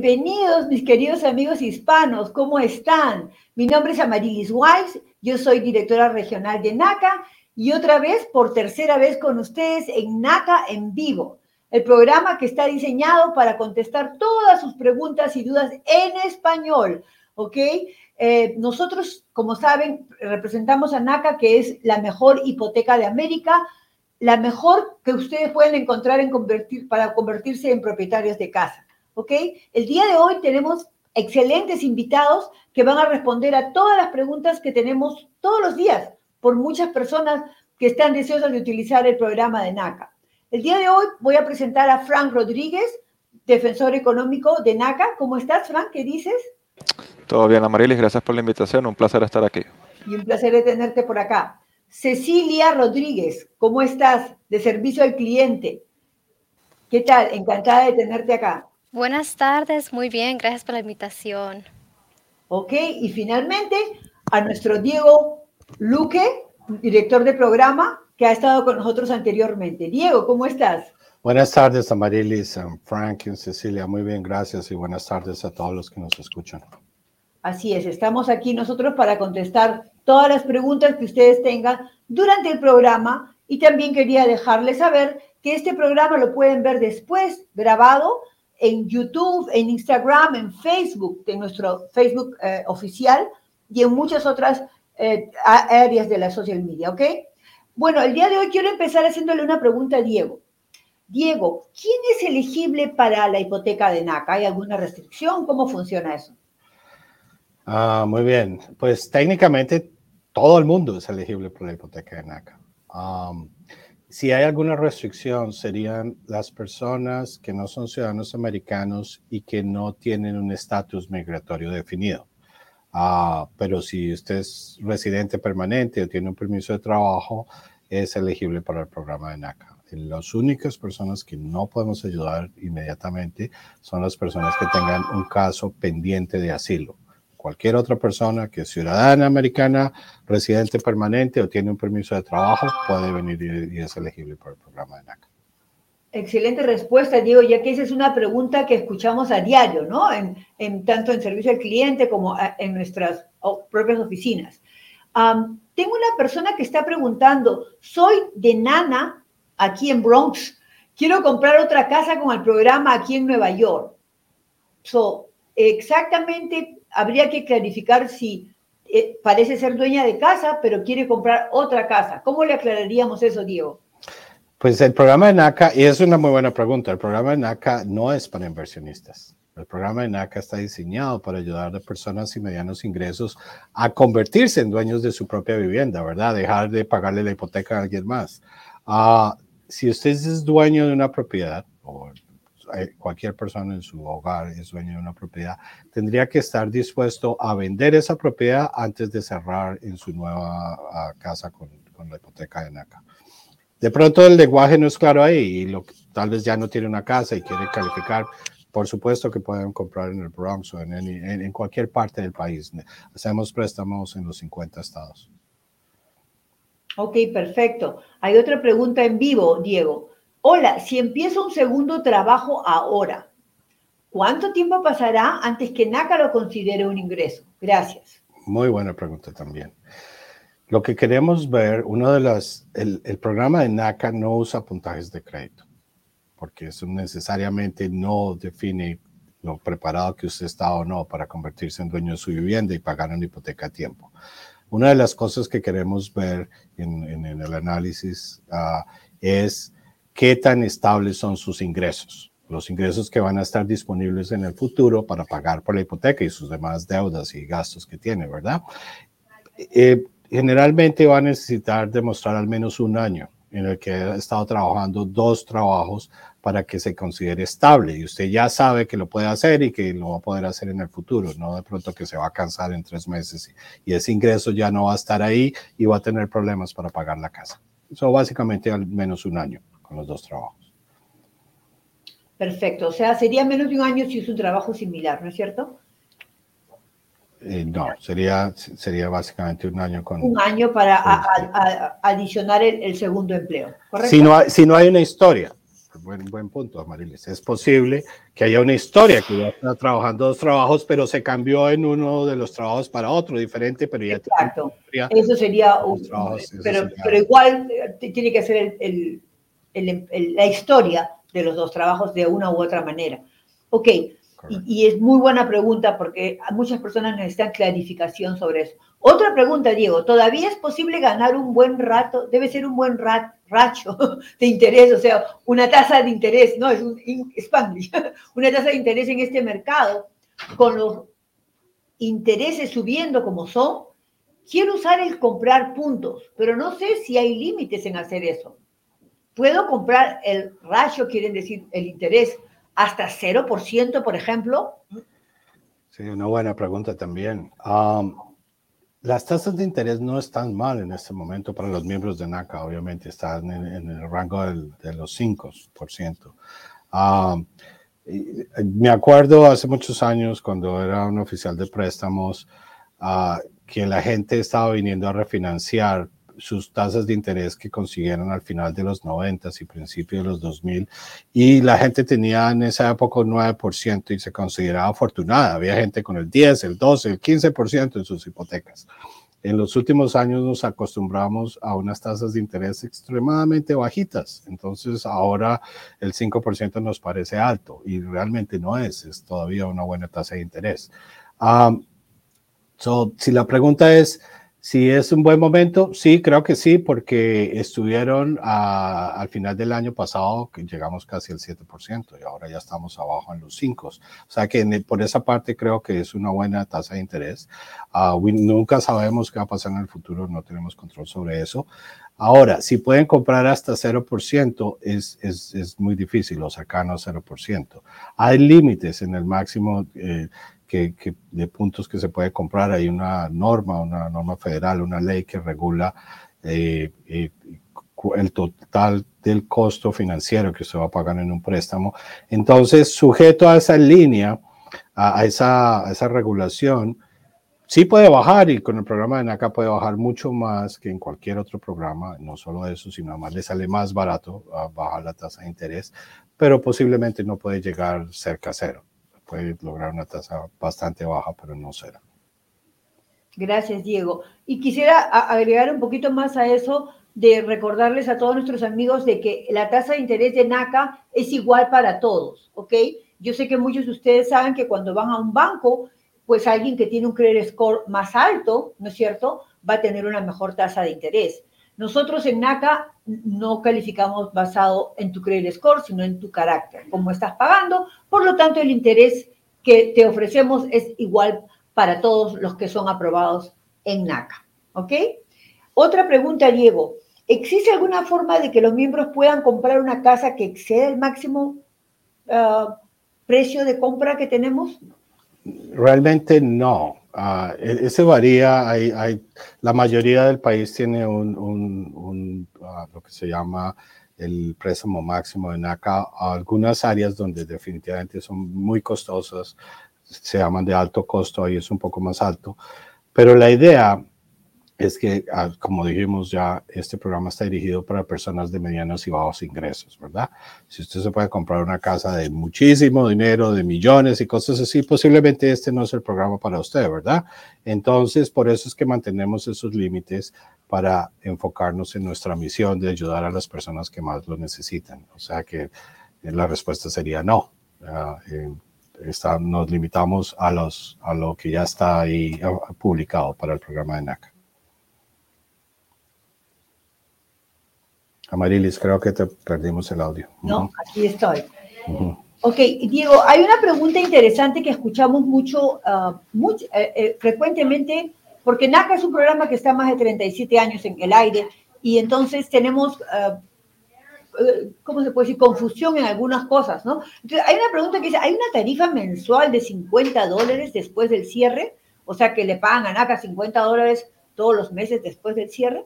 Bienvenidos, mis queridos amigos hispanos, ¿cómo están? Mi nombre es Amarilis Wise, yo soy directora regional de NACA y otra vez, por tercera vez con ustedes en NACA en vivo, el programa que está diseñado para contestar todas sus preguntas y dudas en español, ¿ok? Eh, nosotros, como saben, representamos a NACA, que es la mejor hipoteca de América, la mejor que ustedes pueden encontrar en convertir, para convertirse en propietarios de casa. ¿Ok? El día de hoy tenemos excelentes invitados que van a responder a todas las preguntas que tenemos todos los días por muchas personas que están deseosas de utilizar el programa de NACA. El día de hoy voy a presentar a Frank Rodríguez, defensor económico de NACA. ¿Cómo estás, Frank? ¿Qué dices? Todo bien, Amarilis, gracias por la invitación, un placer estar aquí. Y un placer de tenerte por acá. Cecilia Rodríguez, ¿cómo estás? De servicio al cliente. ¿Qué tal? Encantada de tenerte acá. Buenas tardes, muy bien, gracias por la invitación. Ok, y finalmente a nuestro Diego Luque, director de programa, que ha estado con nosotros anteriormente. Diego, ¿cómo estás? Buenas tardes, Amarilis, Frank y Cecilia. Muy bien, gracias y buenas tardes a todos los que nos escuchan. Así es, estamos aquí nosotros para contestar todas las preguntas que ustedes tengan durante el programa y también quería dejarles saber que este programa lo pueden ver después grabado en YouTube, en Instagram, en Facebook, en nuestro Facebook eh, oficial y en muchas otras eh, áreas de la social media, ¿ok? Bueno, el día de hoy quiero empezar haciéndole una pregunta a Diego. Diego, ¿quién es elegible para la hipoteca de NACA? ¿Hay alguna restricción? ¿Cómo funciona eso? Ah, muy bien. Pues técnicamente todo el mundo es elegible para la hipoteca de NACA. Si hay alguna restricción, serían las personas que no son ciudadanos americanos y que no tienen un estatus migratorio definido. Ah, pero si usted es residente permanente o tiene un permiso de trabajo, es elegible para el programa de NACA. Las únicas personas que no podemos ayudar inmediatamente son las personas que tengan un caso pendiente de asilo cualquier otra persona que es ciudadana americana, residente permanente o tiene un permiso de trabajo puede venir y, es elegible para el programa de NACA. Excelente respuesta, Diego, ya que esa es una pregunta que escuchamos a diario, ¿no? En, tanto en servicio al cliente como en nuestras propias oficinas. tengo una persona que está preguntando, soy de Nana, aquí en Bronx, quiero comprar otra casa con el programa aquí en Nueva York. So, exactamente habría que clarificar si eh, parece ser dueña de casa, pero quiere comprar otra casa. ¿Cómo le aclararíamos eso, Diego? Pues el programa de NACA, y es una muy buena pregunta, el programa de NACA no es para inversionistas. El programa de NACA está diseñado para ayudar a personas y medianos ingresos a convertirse en dueños de su propia vivienda, ¿verdad? Dejar de pagarle la hipoteca a alguien más. Uh, si usted es dueño de una propiedad, o cualquier persona en su hogar es dueño de una propiedad, tendría que estar dispuesto a vender esa propiedad antes de cerrar en su nueva ah, casa con, la hipoteca de NACA. De pronto el lenguaje no es claro ahí y tal vez ya no tiene una casa y quiere calificar. Por supuesto que pueden comprar en el Bronx o en, en cualquier parte del país. Hacemos préstamos en los 50 estados. Ok, perfecto. Hay otra pregunta en vivo, Diego. Hola, si empiezo un segundo trabajo ahora, ¿cuánto tiempo pasará antes que NACA lo considere un ingreso? Gracias. Muy buena pregunta también. Lo que queremos ver, uno de las, el, programa de NACA no usa puntajes de crédito, porque eso necesariamente no define lo preparado que usted está o no para convertirse en dueño de su vivienda y pagar una hipoteca a tiempo. Una de las cosas que queremos ver en, el análisis ah, es qué tan estables son sus ingresos, los ingresos que van a estar disponibles en el futuro para pagar por la hipoteca y sus demás deudas y gastos que tiene, ¿verdad? Eh, generalmente va a necesitar demostrar al menos un año en el que ha estado trabajando dos trabajos para que se considere estable y usted ya sabe que lo puede hacer y que lo va a poder hacer en el futuro, no de pronto que se va a cansar en tres meses y, ese ingreso ya no va a estar ahí y va a tener problemas para pagar la casa. Eso básicamente al menos un año con los dos trabajos. Perfecto, o sea, sería menos de un año si es un trabajo similar, ¿no es cierto? Eh, no, sería, sería básicamente un año con... Un año para adicionar el, segundo empleo, ¿correcto? Si no, hay, si no hay una historia, buen, buen punto, Amarilis. Es posible que haya una historia que ya está trabajando dos trabajos, pero se cambió en uno de los trabajos para otro diferente, pero ya. Exacto. Eso sería un. pero, pero igual eh, tiene que ser el, el, la historia de los dos trabajos de una u otra manera. Ok, y, es muy buena pregunta porque muchas personas necesitan clarificación sobre eso. Otra pregunta, Diego, ¿todavía es posible ganar un buen rato? Debe ser un buen rat, racho de interés, o sea, una tasa de interés, no, es un Spanglish, una tasa de interés en este mercado con los intereses subiendo como son. Quiero usar el comprar puntos, pero no sé si hay límites en hacer eso. ¿Puedo comprar el ratio, quieren decir el interés, hasta 0%, por ejemplo? Sí, una buena pregunta también. las tasas de interés no están mal en este momento para los miembros de NACA, obviamente están en, el rango de los 5%. me acuerdo hace muchos años cuando era un oficial de préstamos ah, que la gente estaba viniendo a refinanciar sus tasas de interés que consiguieron al final de los 90 y principios de los 2000 y la gente tenía en esa época un 9% y se consideraba afortunada. Había gente con el 10, el 12, el 15% en sus hipotecas. En los últimos años nos acostumbramos a unas tasas de interés extremadamente bajitas, entonces ahora el 5% nos parece alto y realmente no es, es todavía una buena tasa de interés. So, si la pregunta es, si es un buen momento, sí, creo que sí, porque estuvieron al final del año pasado, que llegamos casi al 7% y ahora ya estamos abajo en los 5. O sea que por esa parte creo que es una buena tasa de interés. Ah, nunca sabemos qué va a pasar en el futuro, no tenemos control sobre eso. Ahora, si pueden comprar hasta 0%, es, es, es muy difícil o cercano a 0%. Hay límites en el máximo. Eh, que, de puntos que se puede comprar. Hay una norma, una norma federal, una ley que regula eh, eh, el total del costo financiero que usted va a pagar en un préstamo. Entonces, sujeto a esa línea, a, esa, a esa regulación, sí puede bajar y con el programa de NACA puede bajar mucho más que en cualquier otro programa, no solo eso, sino además le sale más barato a bajar la tasa de interés, pero posiblemente no puede llegar cerca a cero puede lograr una tasa bastante baja, pero no será. Gracias, Diego. Y quisiera agregar un poquito más a eso de recordarles a todos nuestros amigos de que la tasa de interés de NACA es igual para todos, ¿ok? Yo sé que muchos de ustedes saben que cuando van a un banco, pues alguien que tiene un credit score más alto, ¿no es cierto?, va a tener una mejor tasa de interés. Nosotros en NACA no calificamos basado en tu credit score, sino en tu carácter, cómo estás pagando. Por lo tanto, el interés que te ofrecemos es igual para todos los que son aprobados en NACA. ¿Ok? Otra pregunta, Diego. ¿Existe alguna forma de que los miembros puedan comprar una casa que exceda el máximo ah, precio de compra que tenemos? Realmente no. Uh, ese varía, hay, hay, la mayoría del país tiene un, un, ah, lo que se llama el préstamo máximo en acá. Algunas áreas donde definitivamente son muy costosas, se llaman de alto costo, ahí es un poco más alto. Pero la idea es que, ah, como dijimos ya, este programa está dirigido para personas de medianos y bajos ingresos, ¿verdad? Si usted se puede comprar una casa de muchísimo dinero, de millones y cosas así, posiblemente este no es el programa para usted, ¿verdad? Entonces, por eso es que mantenemos esos límites para enfocarnos en nuestra misión de ayudar a las personas que más lo necesitan. O sea que eh, la respuesta sería no. Eh, nos limitamos a, los, a lo que ya está ahí ah, publicado para el programa de NACA. Amarilis, creo que te perdimos el audio. No, aquí estoy. Ok, Diego, hay una pregunta interesante que escuchamos mucho, ah, eh, eh, frecuentemente, porque NACA es un programa que está más de 37 años en el aire y entonces tenemos, uh, ¿cómo se puede decir?, confusión en algunas cosas, ¿no? Entonces, hay una pregunta que dice, ¿hay una tarifa mensual de 50 dólares después del cierre? O sea, que le pagan a NACA 50 dólares todos los meses después del cierre.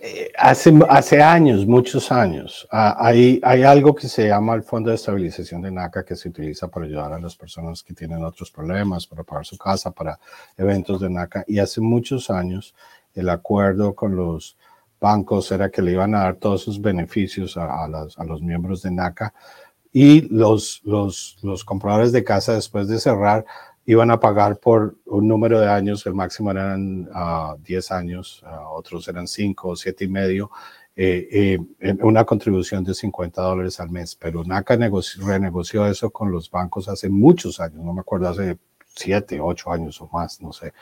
Eh, hace, hace años, muchos años, hay, hay algo que se llama el Fondo de Estabilización de NACA que se utiliza para ayudar a las personas que tienen otros problemas, para pagar su casa, para eventos de NACA. Y hace muchos años el acuerdo con los bancos era que le iban a dar todos sus beneficios a, a los miembros de NACA y los, los, los compradores de casa después de cerrar iban a pagar por un número de años, el máximo eran 10 ah, años, ah, otros eran 5 o 7 y medio, eh, eh, una contribución de 50 dólares al mes. Pero NACA renegoció eso con los bancos hace muchos años, no me acuerdo, hace 7, 8 años o más, no sé,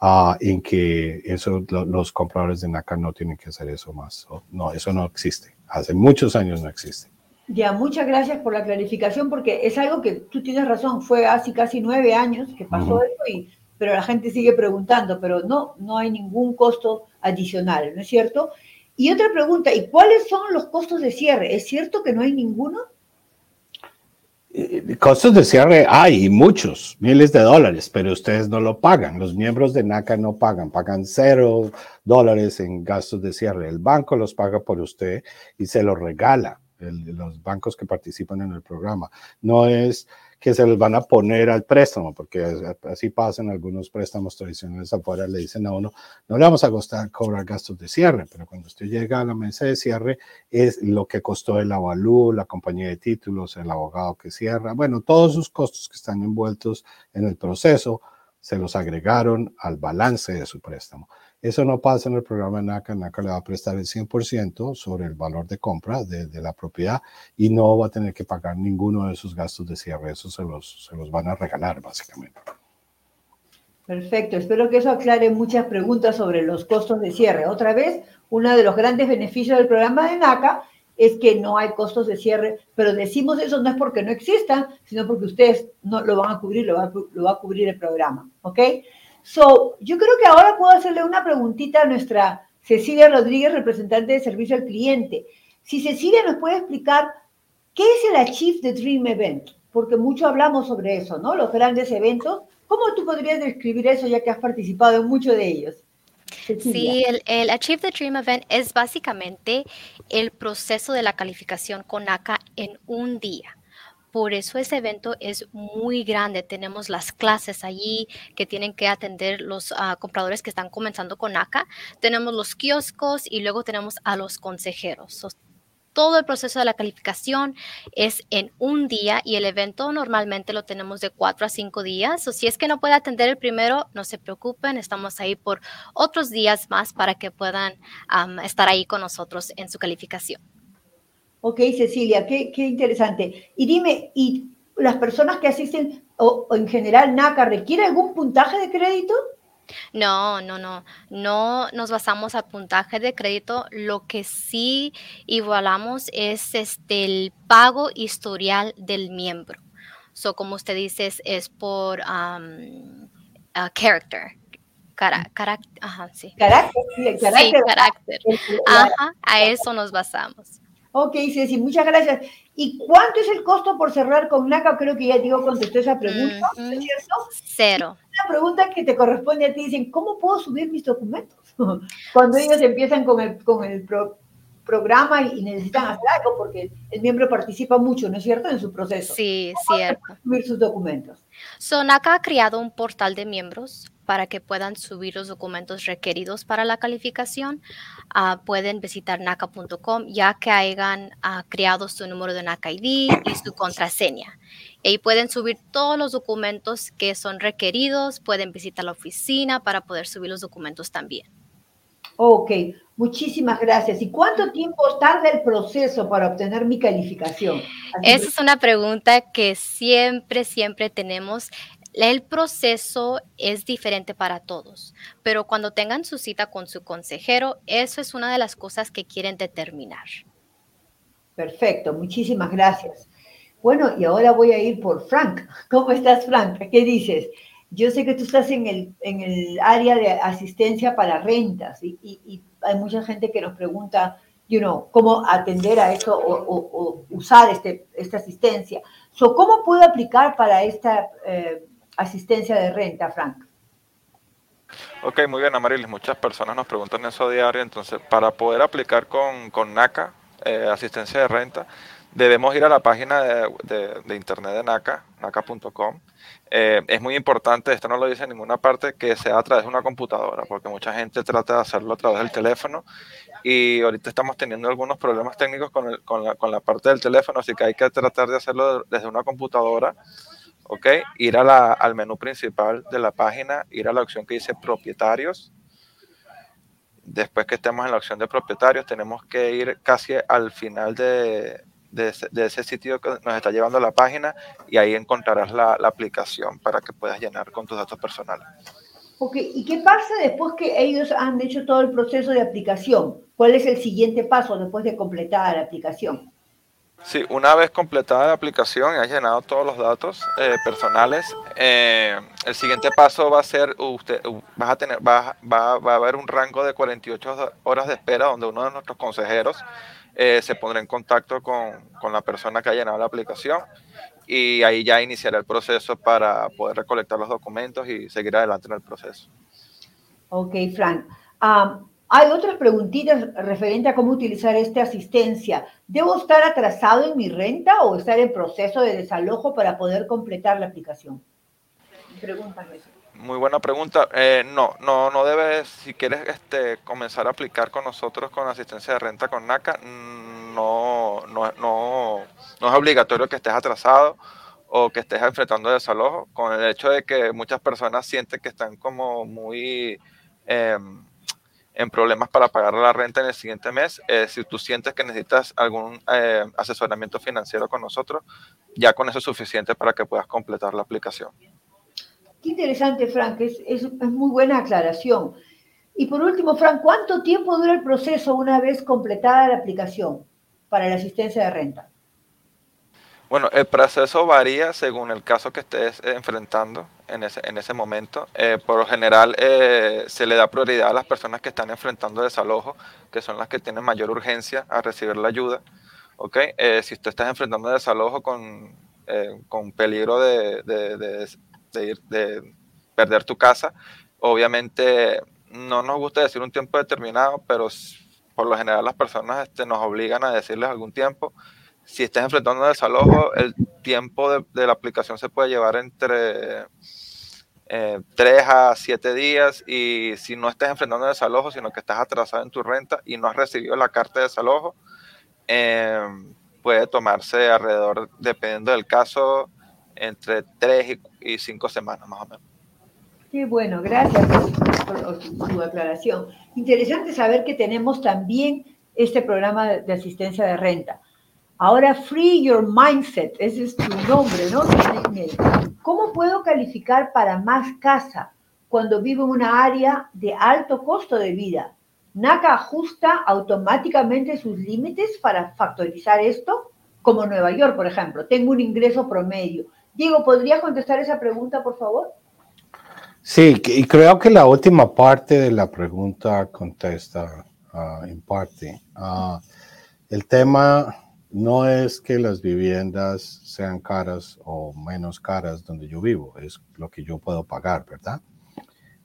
uh, en que eso, los compradores de NACA no tienen que hacer eso más. No, eso no existe. Hace muchos años no existe. Ya, muchas gracias por la clarificación, porque es algo que tú tienes razón, fue hace casi nueve años que pasó eso, y, pero la gente sigue preguntando, pero no, no hay ningún costo adicional, ¿no es cierto? Y otra pregunta, ¿y cuáles son los costos de cierre? ¿Es cierto que no hay ninguno? Eh, costos de cierre hay muchos, miles de dólares, pero ustedes no lo pagan. Los miembros de NACA no pagan, pagan cero dólares en gastos de cierre. El banco los paga por usted y se los regala los bancos que participan en el programa. No es que se les van a poner al préstamo, porque así pasan algunos préstamos tradicionales afuera, le dicen a uno, no le vamos a costar cobrar gastos de cierre, pero cuando usted llega a la mesa de cierre es lo que costó el avalú, la compañía de títulos, el abogado que cierra, bueno, todos sus costos que están envueltos en el proceso se los agregaron al balance de su préstamo. Eso no pasa en el programa de NACA. NACA le va a prestar el 100% sobre el valor de compra de, la propiedad y no va a tener que pagar ninguno de esos gastos de cierre. Eso se los, se los van a regalar, básicamente. Perfecto. Espero que eso aclare muchas preguntas sobre los costos de cierre. Otra vez, uno de los grandes beneficios del programa de NACA es que no hay costos de cierre, pero decimos eso no es porque no existan, sino porque ustedes no lo van a cubrir, lo va, lo va a cubrir el programa. ¿Ok? So, yo creo que ahora puedo hacerle una preguntita a nuestra Cecilia Rodríguez, representante de servicio al cliente. Si Cecilia nos puede explicar qué es el Achieve the Dream Event, porque mucho hablamos sobre eso, ¿no? Los grandes eventos. ¿Cómo tú podrías describir eso ya que has participado en muchos de ellos? Sí, el, el, Achieve the Dream Event es básicamente el proceso de la calificación con ACA en un día. Por eso ese evento es muy grande. Tenemos las clases allí que tienen que atender los ah, compradores que están comenzando con ACA. Tenemos los kioscos y luego tenemos a los consejeros. Todo el proceso de la calificación es en un día y el evento normalmente lo tenemos de cuatro a cinco días. O si es que no puede atender el primero, no se preocupen, estamos ahí por otros días más para que puedan estar ahí con nosotros en su calificación. Ok, Cecilia, qué, interesante. Y dime, ¿y las personas que asisten o, en general NACA requiere algún puntaje de crédito? No, no, no, no nos basamos al puntaje de crédito. Lo que sí igualamos es este el pago historial del miembro. So, como usted dice, es, por um, character. carácter, ajá, sí. Carácter, sí, carácter. carácter. Ajá, a eso nos basamos. Ok, Ceci, muchas gracias. ¿Y cuánto es el costo por cerrar con NACA? Creo que ya digo contestó esa pregunta, ¿no es cierto? Cero. Una pregunta que te corresponde a ti, dicen, ¿cómo puedo subir mis documentos? Cuando ellos empiezan con el, con el programa y necesitan hacer algo, porque el miembro participa mucho, ¿no es cierto?, en su proceso. Sí, cierto. Subir sus documentos. NACA ha creado un portal de miembros para que puedan subir los documentos requeridos para la calificación, ah, pueden visitar naca.com ya que hayan ah, creado su número de NACA ID y su contraseña. Y pueden subir todos los documentos que son requeridos, pueden visitar la oficina para poder subir los documentos también. Ok, muchísimas gracias. ¿Y cuánto tiempo tarda el proceso para obtener mi calificación? Esa es una pregunta que siempre, siempre tenemos. El proceso es diferente para todos, pero cuando tengan su cita con su consejero, eso es una de las cosas que quieren determinar. Perfecto, muchísimas gracias. Bueno, y ahora voy a ir por Frank. ¿Cómo estás, Frank? ¿Qué dices? Yo sé que tú estás en el, en el área de asistencia para rentas y, hay mucha gente que nos pregunta, you know, cómo atender a eso o, usar este, esta asistencia. So, ¿Cómo puedo aplicar para esta eh, asistencia de renta, Frank. Ok, muy bien, Amarilis. Muchas personas nos preguntan eso a diario. Entonces, para poder aplicar con, con NACA, eh, asistencia de renta, debemos ir a la página de, de, internet de NACA, naca.com. Eh, es muy importante, esto no lo dice en ninguna parte, que sea a través de una computadora, porque mucha gente trata de hacerlo a través del teléfono y ahorita estamos teniendo algunos problemas técnicos con, con, la, con, la, parte del teléfono, así que hay que tratar de hacerlo desde una computadora, ¿ok? Ir a la, al menú principal de la página, ir a la opción que dice propietarios. Después que estemos en la opción de propietarios, tenemos que ir casi al final de, de, ese, sitio que nos está llevando la página y ahí encontrarás la, la aplicación para que puedas llenar con tus datos personales. Ok, ¿y qué pasa después que ellos han hecho todo el proceso de aplicación? ¿Cuál es el siguiente paso después de completada la aplicación? Sí, una vez completada la aplicación y has llenado todos los datos eh, personales, eh, el siguiente paso va a ser, usted, vas a tener, va, va, va, a haber un rango de 48 horas de espera donde uno de nuestros consejeros eh, se pondrá en contacto con, con, la persona que ha llenado la aplicación y ahí ya iniciará el proceso para poder recolectar los documentos y seguir adelante en el proceso. Ok, Fran. Um, hay otras preguntitas referente a cómo utilizar esta asistencia. ¿Debo estar atrasado en mi renta o estar en proceso de desalojo para poder completar la aplicación? Pregunta Muy buena pregunta. Eh, no, no, no debes, si quieres este, comenzar a aplicar con nosotros con asistencia de renta con NACA, no, no, no, no es obligatorio que estés atrasado o que estés enfrentando desalojo, con el hecho de que muchas personas sienten que están como muy... Eh, en problemas para pagar la renta en el siguiente mes. Eh, si tú sientes que necesitas algún eh, asesoramiento financiero con nosotros, ya con eso es suficiente para que puedas completar la aplicación. Qué interesante, Frank, es, es, es muy buena aclaración. Y por último, Frank, ¿cuánto tiempo dura el proceso una vez completada la aplicación para la asistencia de renta? Bueno, el proceso varía según el caso que estés enfrentando en ese, en ese momento. Eh, por lo general eh, se le da prioridad a las personas que están enfrentando desalojo, que son las que tienen mayor urgencia a recibir la ayuda. ¿okay? Eh, si tú estás enfrentando desalojo con, con peligro de, de, ir, de perder tu casa, obviamente no nos gusta decir un tiempo determinado, pero por lo general las personas este, nos obligan a decirles algún tiempo si estás enfrentando desalojo, el tiempo de, la aplicación se puede llevar entre eh, 3 a 7 días y si no estás enfrentando desalojo, sino que estás atrasado en tu renta y no has recibido la carta de desalojo, eh, puede tomarse alrededor, dependiendo del caso, entre 3 y 5 semanas más o menos. Qué bueno, gracias por, su aclaración. Interesante saber que tenemos también este programa de asistencia de renta. Ahora, Free Your Mindset, ese es tu nombre, ¿no? ¿Cómo puedo calificar para más casa cuando vivo en una área de alto costo de vida? ¿NACA ajusta automáticamente sus límites para factorizar esto? Como Nueva York, por ejemplo. Tengo un ingreso promedio. Diego, ¿podrías contestar esa pregunta, por favor? Sí, y creo que la última parte de la pregunta contesta uh, en parte. Uh, el tema no es que las viviendas sean caras o menos caras donde yo vivo, es lo que yo puedo pagar, ¿verdad?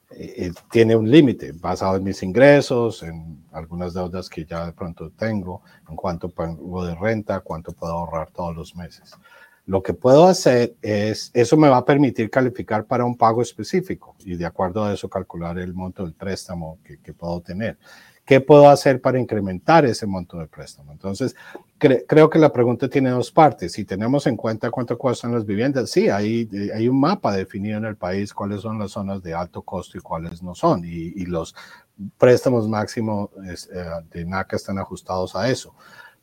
Eh, tiene un límite basado en mis ingresos, en algunas deudas que ya de pronto tengo, en cuánto pago de renta, cuánto puedo ahorrar todos los meses. Lo que puedo hacer es, eso me va a permitir calificar para un pago específico y de acuerdo a eso calcular el monto del préstamo que puedo tener. ¿Qué puedo hacer para incrementar ese monto de préstamo? Entonces, cre creo que la pregunta tiene dos partes. Si tenemos en cuenta cuánto cuestan las viviendas, sí, hay, hay un mapa definido en el país cuáles son las zonas de alto costo y cuáles no son. Y, y los préstamos máximos eh, de NACA están ajustados a eso.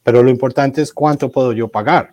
Pero lo importante es cuánto puedo yo pagar.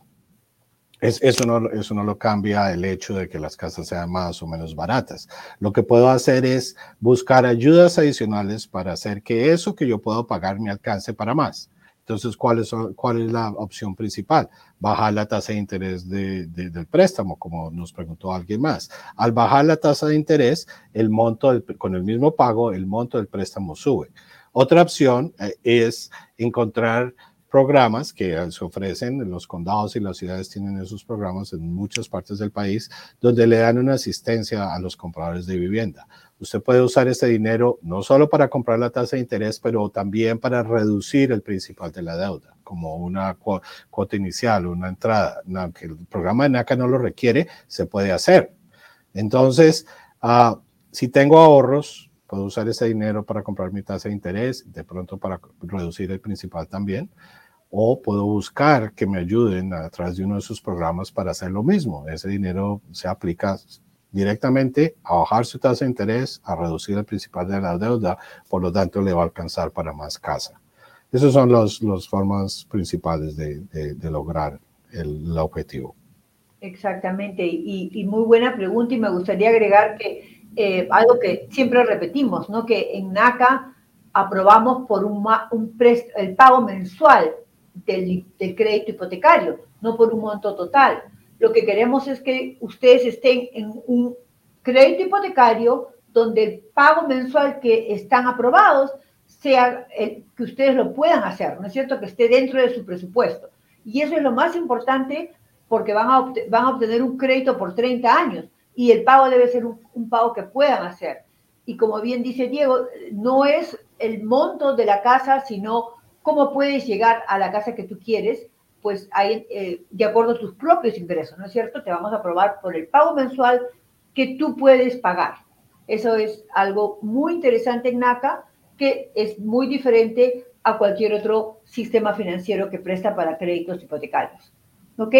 Es, eso, no, eso no lo cambia el hecho de que las casas sean más o menos baratas. Lo que puedo hacer es buscar ayudas adicionales para hacer que eso que yo puedo pagar me alcance para más. Entonces, ¿cuál es, cuál es la opción principal? Bajar la tasa de interés de, de, del préstamo, como nos preguntó alguien más. Al bajar la tasa de interés, el monto con el mismo pago, el monto del préstamo sube. Otra opción eh, es encontrar programas que se ofrecen, los condados y las ciudades tienen esos programas en muchas partes del país, donde le dan una asistencia a los compradores de vivienda. Usted puede usar este dinero no solo para comprar la tasa de interés, pero también para reducir el principal de la deuda, como una cuota inicial, una entrada. Aunque el programa de NACA no lo requiere, se puede hacer. Entonces, uh, si tengo ahorros, puedo usar ese dinero para comprar mi tasa de interés, de pronto para reducir el principal también, o puedo buscar que me ayuden a través de uno de sus programas para hacer lo mismo. Ese dinero se aplica directamente a bajar su tasa de interés, a reducir el principal de la deuda, por lo tanto le va a alcanzar para más casa. Esas son las los formas principales de, de, lograr el, objetivo. Exactamente, y, muy buena pregunta y me gustaría agregar que eh, algo que siempre repetimos, ¿no? que en NACA aprobamos por un, un el pago mensual del, crédito hipotecario, no por un monto total. Lo que queremos es que ustedes estén en un crédito hipotecario donde el pago mensual que están aprobados sea el, que ustedes lo puedan hacer, ¿no es cierto? Que esté dentro de su presupuesto. Y eso es lo más importante porque van a, van a obtener un crédito por 30 años y el pago debe ser un, pago que puedan hacer. Y como bien dice Diego, no es el monto de la casa, sino cómo puedes llegar a la casa que tú quieres pues eh, de acuerdo a tus propios ingresos, ¿no es cierto? Te vamos a aprobar por el pago mensual que tú puedes pagar. Eso es algo muy interesante en NACA, que es muy diferente a cualquier otro sistema financiero que presta para créditos hipotecarios. ¿Ok?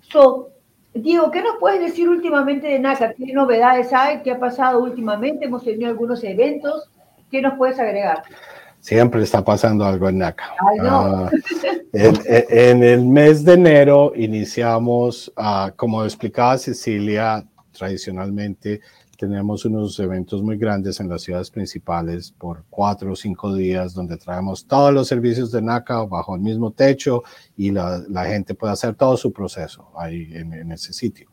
So, Diego, ¿qué nos puedes decir últimamente de NACA? ¿Qué novedades hay? ¿Qué ha pasado últimamente? Hemos tenido algunos eventos. ¿Qué nos puedes agregar? Siempre está pasando algo en NACA. Ah, en, el mes de enero iniciamos, uh, como explicaba Cecilia, tradicionalmente tenemos unos eventos muy grandes en las ciudades principales por cuatro o cinco días donde traemos todos los servicios de NACA bajo el mismo techo y la, gente puede hacer todo su proceso ahí en, en ese sitio.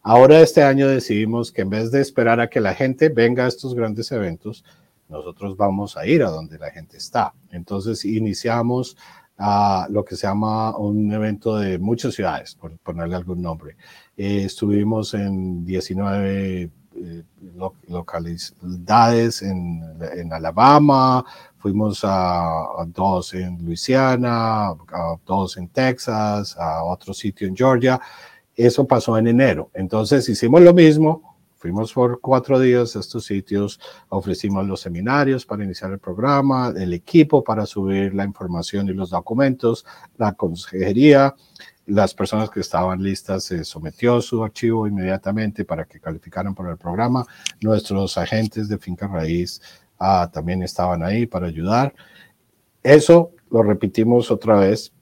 Ahora este año decidimos que en vez de esperar a que la gente venga a estos grandes eventos, nosotros vamos a ir a donde la gente está. Entonces iniciamos a lo que se llama un evento de muchas ciudades, por ponerle algún nombre. Eh, estuvimos en 19 eh, localidades en, en, Alabama, fuimos a, a, dos en Luisiana, a dos en Texas, a otro sitio en Georgia. Eso pasó en enero. Entonces hicimos lo mismo, Fuimos por cuatro días a estos sitios, ofrecimos los seminarios para iniciar el programa, el equipo para subir la información y los documentos, la consejería, las personas que estaban listas se sometió su archivo inmediatamente para que calificaran por el programa. Nuestros agentes de finca raíz ah, también estaban ahí para ayudar. Eso lo repetimos otra vez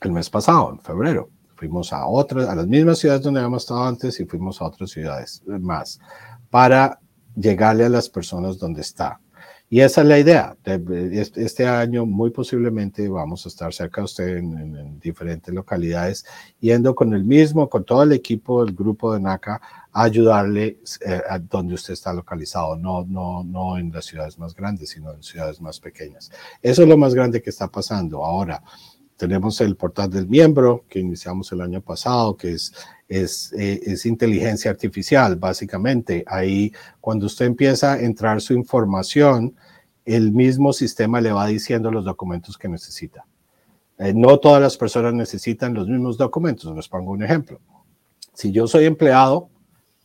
el mes pasado, en febrero. Fuimos a otras, a las mismas ciudades donde habíamos estado antes y fuimos a otras ciudades más para llegarle a las personas donde está. Y esa es la idea. Este año muy posiblemente vamos a estar cerca de usted en, diferentes localidades, yendo con el mismo, con todo el equipo del grupo de NACA a ayudarle eh, a donde usted está localizado, no, no, no en las ciudades más grandes, sino en ciudades más pequeñas. Eso es lo más grande que está pasando. Ahora, tenemos el portal del miembro que iniciamos el año pasado, que es, es, eh, es, inteligencia artificial, básicamente. Ahí, cuando usted empieza a entrar su información, el mismo sistema le va diciendo los documentos que necesita. Eh, no todas las personas necesitan los mismos documentos. Les pongo un ejemplo. Si yo soy empleado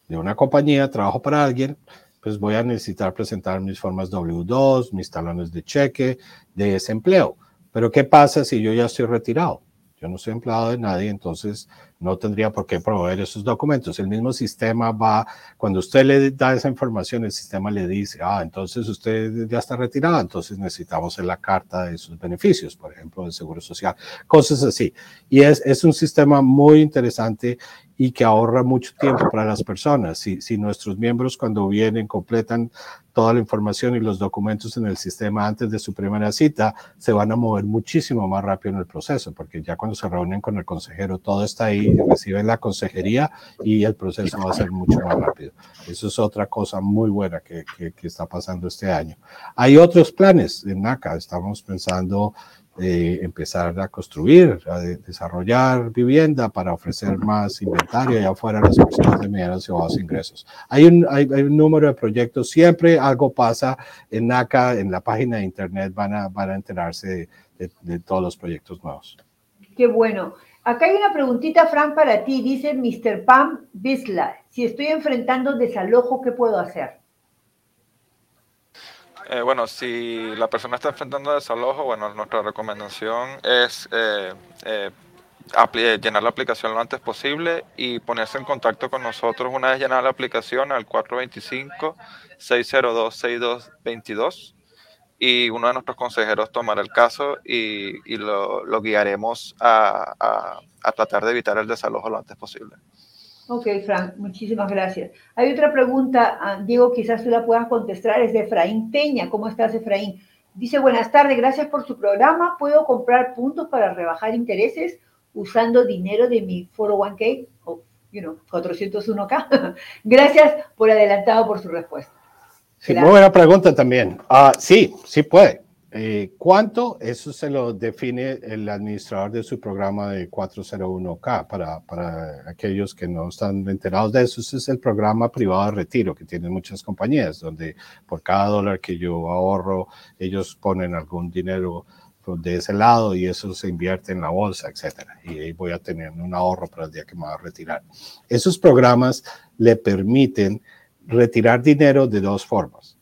de una compañía, trabajo para alguien, pues voy a necesitar presentar mis formas W2, mis talones de cheque de ese empleo pero ¿qué pasa si yo ya estoy retirado? Yo no soy empleado de nadie, entonces no tendría por qué proveer esos documentos. El mismo sistema va, cuando usted le da esa información, el sistema le dice, ah, entonces usted ya está retirado, entonces necesitamos la carta de sus beneficios, por ejemplo, del Seguro Social, cosas así. Y es, es un sistema muy interesante y que ahorra mucho tiempo para las personas. Si, si nuestros miembros cuando vienen completan toda la información y los documentos en el sistema antes de su primera cita, se van a mover muchísimo más rápido en el proceso, porque ya cuando se reúnen con el consejero, todo está ahí, reciben la consejería y el proceso va a ser mucho más rápido. Eso es otra cosa muy buena que, que, que está pasando este año. Hay otros planes en NACA, estamos pensando empezar a construir, a desarrollar vivienda para ofrecer más inventario allá afuera a las personas de medianos y bajos ingresos. Hay un, hay, un número de proyectos, siempre algo pasa en NACA, en la página de internet van a, van a enterarse de, de, todos los proyectos nuevos. Qué bueno. Acá hay una preguntita, Frank, para ti. Dice Mr. Pam Bisla, si estoy enfrentando desalojo, ¿qué puedo hacer? Eh, bueno, si la persona está enfrentando desalojo, bueno, nuestra recomendación es eh, eh, llenar la aplicación lo antes posible y ponerse en contacto con nosotros una vez llenada la aplicación al 425-602-6222 y uno de nuestros consejeros tomará el caso y, lo, guiaremos a tratar de evitar el desalojo lo antes posible. Ok, Frank, muchísimas gracias. Hay otra pregunta, ah, Diego, quizás tú la puedas contestar, es de Efraín Peña. ¿Cómo estás, Efraín? Dice, buenas tardes, gracias por su programa. ¿Puedo comprar puntos para rebajar intereses usando dinero de mi 401k o, you know, 401k? gracias por adelantado por su respuesta. Sí, muy buena pregunta también. Uh, sí, sí puede. Eh, ¿Cuánto? Eso se lo define el administrador de su programa de 401k. Para, para aquellos que no están enterados de eso, ese es el programa privado de retiro que tienen muchas compañías, donde por cada dólar que yo ahorro, ellos ponen algún dinero de ese lado y eso se invierte en la bolsa, etcétera. Y ahí voy a tener un ahorro para el día que me va a retirar. Esos programas le permiten retirar dinero de dos formas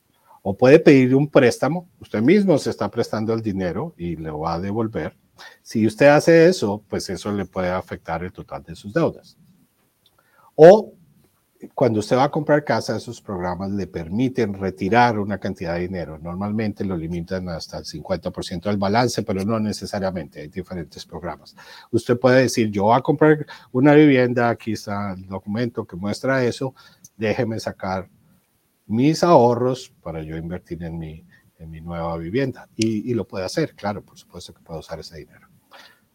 o puede pedir un préstamo, usted mismo se está prestando el dinero y le va a devolver. Si usted hace eso, pues eso le puede afectar el total de sus deudas. O cuando usted va a comprar casa, esos programas le permiten retirar una cantidad de dinero. Normalmente lo limitan hasta el 50% del balance, pero no necesariamente. Hay diferentes programas. Usted puede decir, yo voy a comprar una vivienda, aquí está el documento que muestra eso, déjeme sacar mis ahorros para yo invertir en mi, en mi nueva vivienda. Y, lo puede hacer, claro, por supuesto que puedo usar ese dinero.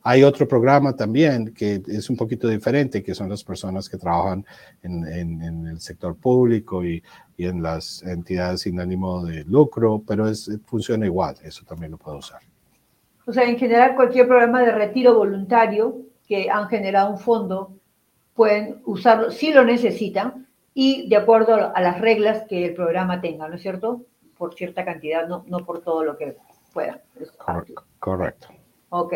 Hay otro programa también que es un poquito diferente, que son las personas que trabajan en, en, el sector público y, y, en las entidades sin ánimo de lucro, pero es, funciona igual, eso también lo puedo usar. O sea, en general cualquier programa de retiro voluntario que han generado un fondo, pueden usarlo si lo necesitan, y de acuerdo a las reglas que el programa tenga, ¿no es cierto? Por cierta cantidad, no, no por todo lo que pueda. Correcto. Ok.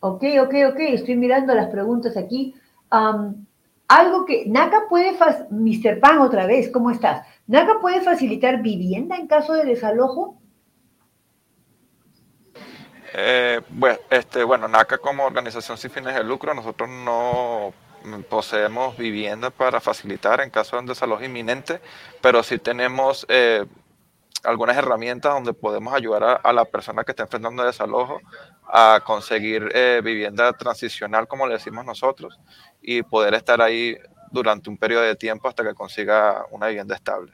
Ok, ok, ok. Estoy mirando las preguntas aquí. algo que NACA puede, Mr. Pan otra vez, ¿cómo estás? ¿NACA puede facilitar vivienda en caso de desalojo? Eh, bueno, este, bueno, NACA como organización sin fines de lucro, nosotros no poseemos vivienda para facilitar en caso de un desalojo inminente, pero sí tenemos eh, algunas herramientas donde podemos ayudar a, la persona que está enfrentando desalojo a conseguir eh, vivienda transicional, como le decimos nosotros, y poder estar ahí durante un periodo de tiempo hasta que consiga una vivienda estable.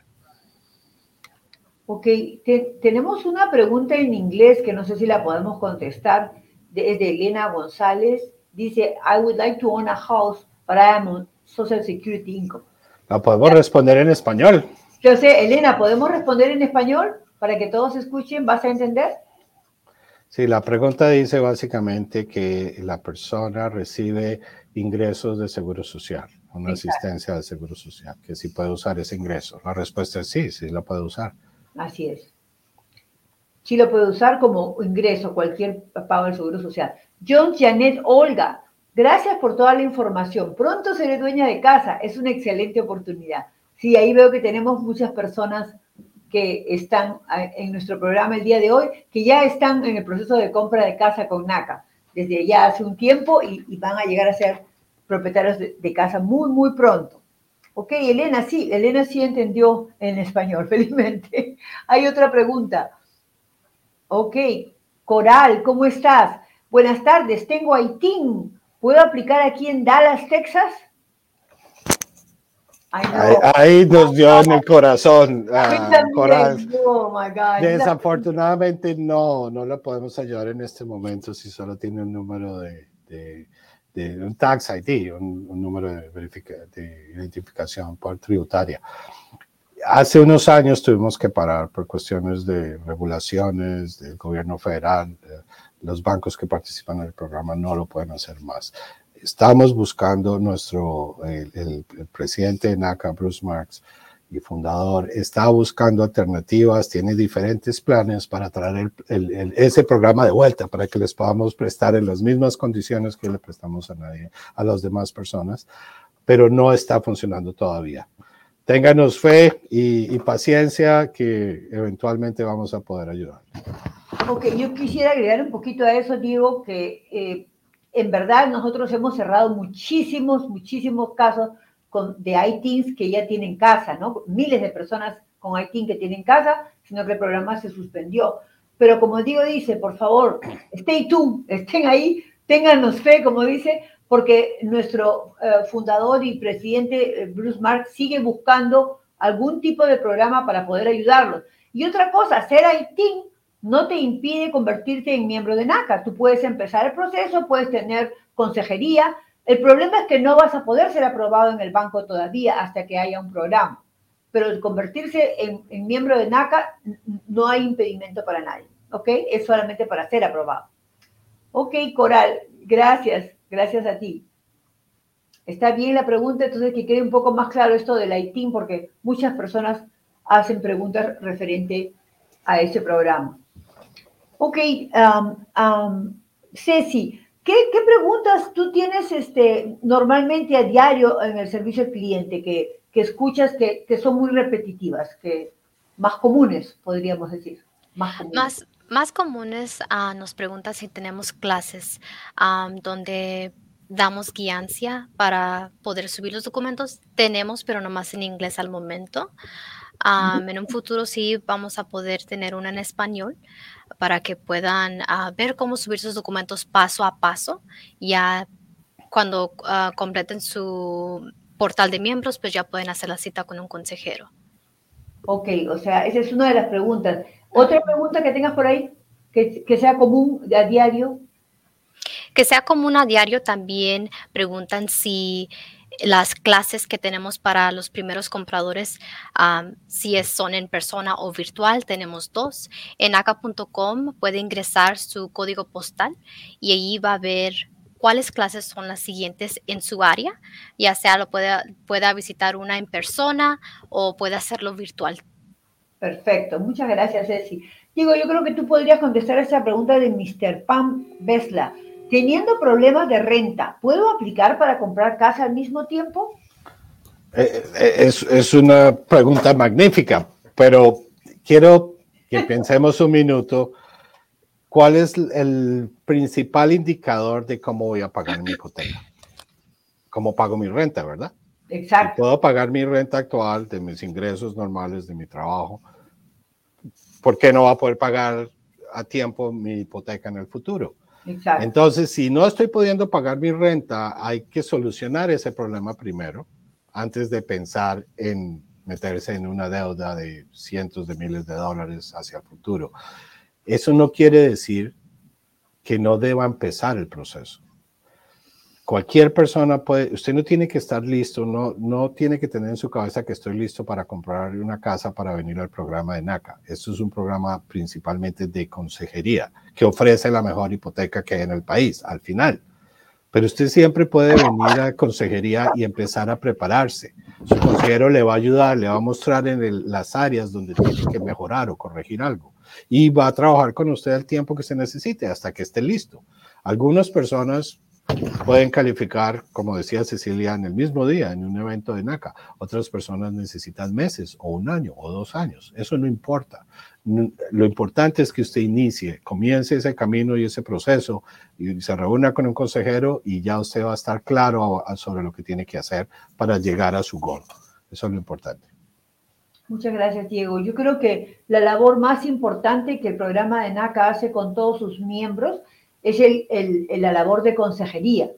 Ok, tenemos una pregunta en inglés que no sé si la podemos contestar, de, de Elena González. Dice, I would like to own a house para Social Security Income. La podemos responder en español. Yo sé, Elena, ¿podemos responder en español para que todos escuchen? ¿Vas a entender? Sí, la pregunta dice básicamente que la persona recibe ingresos de seguro social, una asistencia de seguro social, que si puede usar ese ingreso. La respuesta es sí, sí lo puede usar. Así es. Sí lo puede usar como ingreso, cualquier pago del seguro social. John Janet Olga, Gracias por toda la información. Pronto seré dueña de casa. Es una excelente oportunidad. Sí, ahí veo que tenemos muchas personas que están ah, en nuestro programa el día de hoy, que ya están en el proceso de compra de casa con NACA desde ya hace un tiempo y, van a llegar a ser propietarios de, de, casa muy, muy pronto. Ok, Elena, sí, Elena sí entendió en español, felizmente. Hay otra pregunta. Ok, Coral, ¿cómo estás? Buenas tardes, tengo Haití ¿Puedo aplicar aquí en Dallas, Texas? Ahí, nos dio en el corazón. Ah, oh Desafortunadamente no, no lo podemos ayudar en este momento si solo tiene un número de, de, un tax ID, un, número de, de identificación por tributaria. Hace unos años tuvimos que parar por cuestiones de regulaciones del gobierno federal. Los bancos que participan en el programa no lo pueden hacer más. Estamos buscando nuestro, el, presidente de NACA, Bruce Marks, y fundador, está buscando alternativas, tiene diferentes planes para traer ese programa de vuelta, para que les podamos prestar en las mismas condiciones que le prestamos a, nadie, a las demás personas, pero no está funcionando todavía. ténganos fe y, paciencia que eventualmente vamos a poder ayudar. Ok, yo quisiera agregar un poquito a eso, Diego, que eh, en verdad nosotros hemos cerrado muchísimos, muchísimos casos con, de ITINs que ya tienen casa, ¿no? Miles de personas con ITIN que tienen casa, sino que el programa se suspendió. Pero como Diego dice, por favor, stay tuned, estén ahí, téngannos fe, como dice, porque nuestro eh, fundador y presidente eh, Bruce Mark sigue buscando algún tipo de programa para poder ayudarlos. Y otra cosa, ser ITIN no te impide convertirte en miembro de NACA. Tú puedes empezar el proceso, puedes tener consejería. El problema es que no vas a poder ser aprobado en el banco todavía hasta que haya un programa. Pero convertirse en, miembro de NACA no hay impedimento para nadie. ¿Ok? Es solamente para ser aprobado. Ok, Coral, gracias. Gracias a ti. Está bien la pregunta, entonces que quede un poco más claro esto del ITIN, porque muchas personas hacen preguntas referente a ese programa. Ok, um, um, Ceci, ¿qué, preguntas tú tienes este, normalmente a diario en el servicio al cliente que, escuchas que, son muy repetitivas, que más comunes, podríamos decir? Más comunes. Más, comunes uh, nos preguntan si tenemos clases um, donde damos guiancia para poder subir los documentos. Tenemos, pero nomás en inglés al momento. en un futuro sí vamos a poder tener una en español para que puedan ah, ver cómo subir sus documentos paso a paso. Ya cuando ah, completen su portal de miembros, pues ya pueden hacer la cita con un consejero. Ok, o sea, esa es una de las preguntas. Otra pregunta que tengas por ahí, que, que sea común a diario. Que sea común a diario también preguntan si las clases que tenemos para los primeros compradores, si son en persona o virtual, tenemos dos. En aca.com puede ingresar su código postal y ahí va a ver cuáles clases son las siguientes en su área, ya sea lo pueda, pueda visitar una en persona o puede hacerlo virtual. Perfecto, muchas gracias, Ceci. Digo, yo creo que tú podrías contestar esa pregunta de Mr. Pam Besla. Teniendo problemas de renta, ¿puedo aplicar para comprar casa al mismo tiempo? Eh, eh, es, es, una pregunta magnífica, pero quiero que pensemos un minuto. ¿Cuál es el principal indicador de cómo voy a pagar mi hipoteca? ¿Cómo pago mi renta, verdad? Exacto. puedo pagar mi renta actual de mis ingresos normales de mi trabajo. ¿Por qué no va a poder pagar a tiempo mi hipoteca en el futuro? Entonces, si no estoy pudiendo pagar mi renta, hay que solucionar ese problema primero, antes de pensar en meterse en una deuda de cientos de miles de dólares hacia el futuro. Eso no quiere decir que no deba empezar el proceso cualquier persona puede, usted no tiene que estar listo, no, no tiene que tener en su cabeza que estoy listo para comprar una casa para venir al programa de NACA. Esto es un programa principalmente de consejería que ofrece la mejor hipoteca que hay en el país al final. Pero usted siempre puede venir a consejería y empezar a prepararse. Su consejero le va a ayudar, le va a mostrar en las áreas donde tiene que mejorar o corregir algo. Y va a trabajar con usted el tiempo que se necesite hasta que esté listo. Algunas personas pueden calificar, como decía Cecilia, en el mismo día, en un evento de NACA. Otras personas necesitan meses o un año o dos años. Eso no importa. Lo importante es que usted inicie, comience ese camino y ese proceso y se reúna con un consejero y ya usted va a estar claro sobre lo que tiene que hacer para llegar a su gol. Eso es lo importante. Muchas gracias, Diego. Yo creo que la labor más importante que el programa de NACA hace con todos sus miembros es el, la labor de consejería.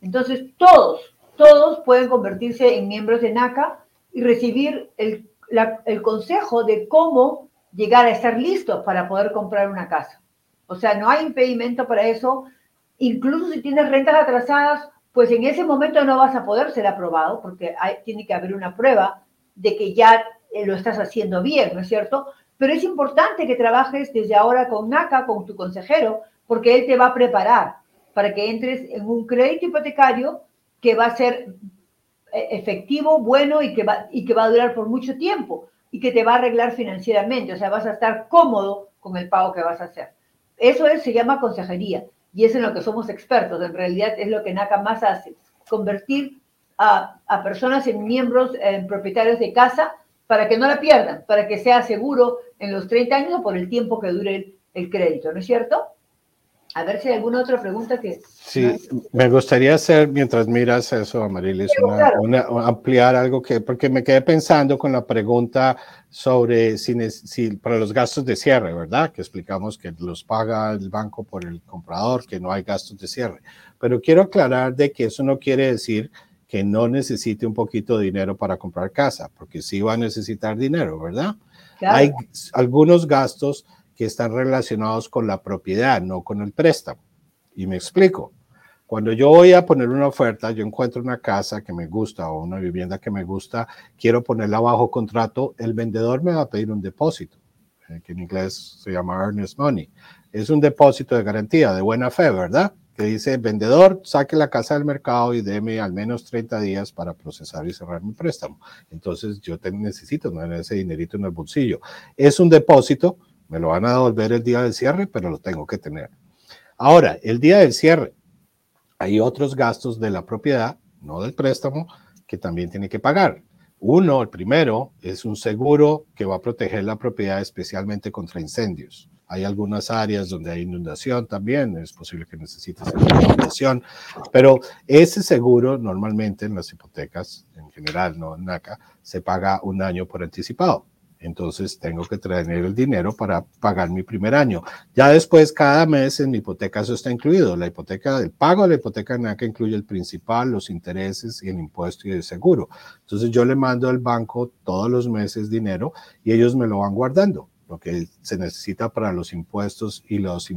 Entonces, todos, todos pueden convertirse en miembros de NACA y recibir el, el consejo de cómo llegar a estar listos para poder comprar una casa. O sea, no hay impedimento para eso. Incluso si tienes rentas atrasadas, pues en ese momento no vas a poder ser aprobado porque tiene que haber una prueba de que ya lo estás haciendo bien, ¿no es cierto? Pero es importante que trabajes desde ahora con NACA, con tu consejero, porque él te va a preparar para que entres en un crédito hipotecario que va a ser eh, efectivo, bueno y que va, y que va a durar por mucho tiempo y que te va a arreglar financieramente, o sea, vas a estar cómodo con el pago que vas a hacer. Eso es, se llama consejería y es en lo que somos expertos, en realidad es lo que NACA más hace, convertir a, personas, en miembros, en propietarios de casa, para que no la pierdan, para que sea seguro en los 30 años o por el tiempo que dure el crédito, ¿no es cierto? A ver si hay alguna otra pregunta que... Sí, me gustaría hacer, mientras miras eso, Amarilis, una, una, ampliar algo que, porque me quedé pensando con la pregunta sobre si, si, para los gastos de cierre, ¿verdad? Que explicamos que los paga el banco por el comprador, que no hay gastos de cierre. Pero quiero aclarar de que eso no quiere decir que no necesite un poquito de dinero para comprar casa, porque sí va a necesitar dinero, ¿verdad? Hay algunos gastos que están relacionados con la propiedad, no con el préstamo. Y me explico. Cuando yo voy a poner una oferta, yo encuentro una casa que me gusta o una vivienda que me gusta, quiero ponerla bajo contrato, el vendedor me va a pedir un depósito, eh, que en inglés se llama earnest money. Es un depósito de garantía, de buena fe, ¿verdad? Que dice, vendedor, saque la casa del mercado y deme al menos 30 días para procesar y cerrar mi préstamo. Entonces yo necesito tener ese dinerito en el bolsillo. Es un depósito me lo van a devolver el día del cierre, pero lo tengo que tener. Ahora, el día del cierre, hay otros gastos de la propiedad, no del préstamo, que también tiene que pagar. Uno, el primero, es un seguro que va a proteger la propiedad especialmente contra incendios. Hay algunas áreas donde hay inundación también, es posible que necesites inundación, pero ese seguro normalmente en las hipotecas, en general, no en NACA, se paga un año por anticipado. Entonces tengo que tener el dinero para pagar mi primer año. Ya después, cada mes en mi hipoteca eso está incluido. La hipoteca, el pago de la hipoteca NACA incluye el principal, los intereses y el impuesto y el seguro. Entonces yo le mando al banco todos los meses dinero y ellos me lo van guardando lo que se necesita para los impuestos y, los,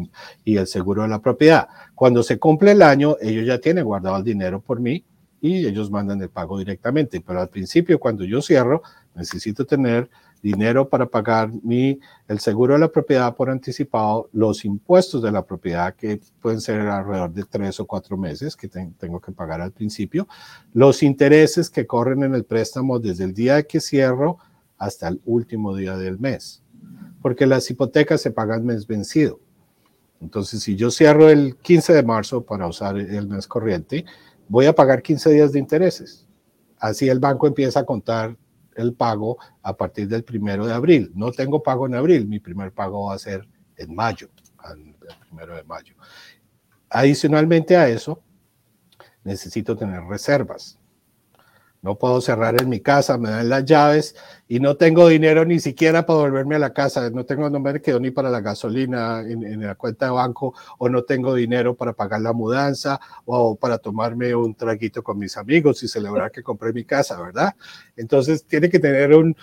y el seguro de la propiedad. Cuando se cumple el año, ellos ya tienen guardado el dinero por mí y ellos mandan el pago directamente. Pero al principio, cuando yo cierro, necesito tener dinero para pagar mi, el seguro de la propiedad por anticipado, los impuestos de la propiedad, que pueden ser alrededor de tres o cuatro meses que tengo que pagar al principio, los intereses que corren en el préstamo desde el día que cierro hasta el último día del mes, porque las hipotecas se pagan mes vencido. Entonces, si yo cierro el 15 de marzo para usar el mes corriente, voy a pagar 15 días de intereses. Así el banco empieza a contar el pago a partir del primero de abril. No tengo pago en abril, mi primer pago va a ser en mayo, el primero de mayo. Adicionalmente a eso, necesito tener reservas. No puedo cerrar en mi casa, me dan las llaves y no tengo dinero ni siquiera para volverme a la casa. No tengo, no me quedo ni para la gasolina en, la cuenta de banco o no tengo dinero para pagar la mudanza o para tomarme un traguito con mis amigos y celebrar que compré mi casa, ¿verdad? Entonces tiene que tener un,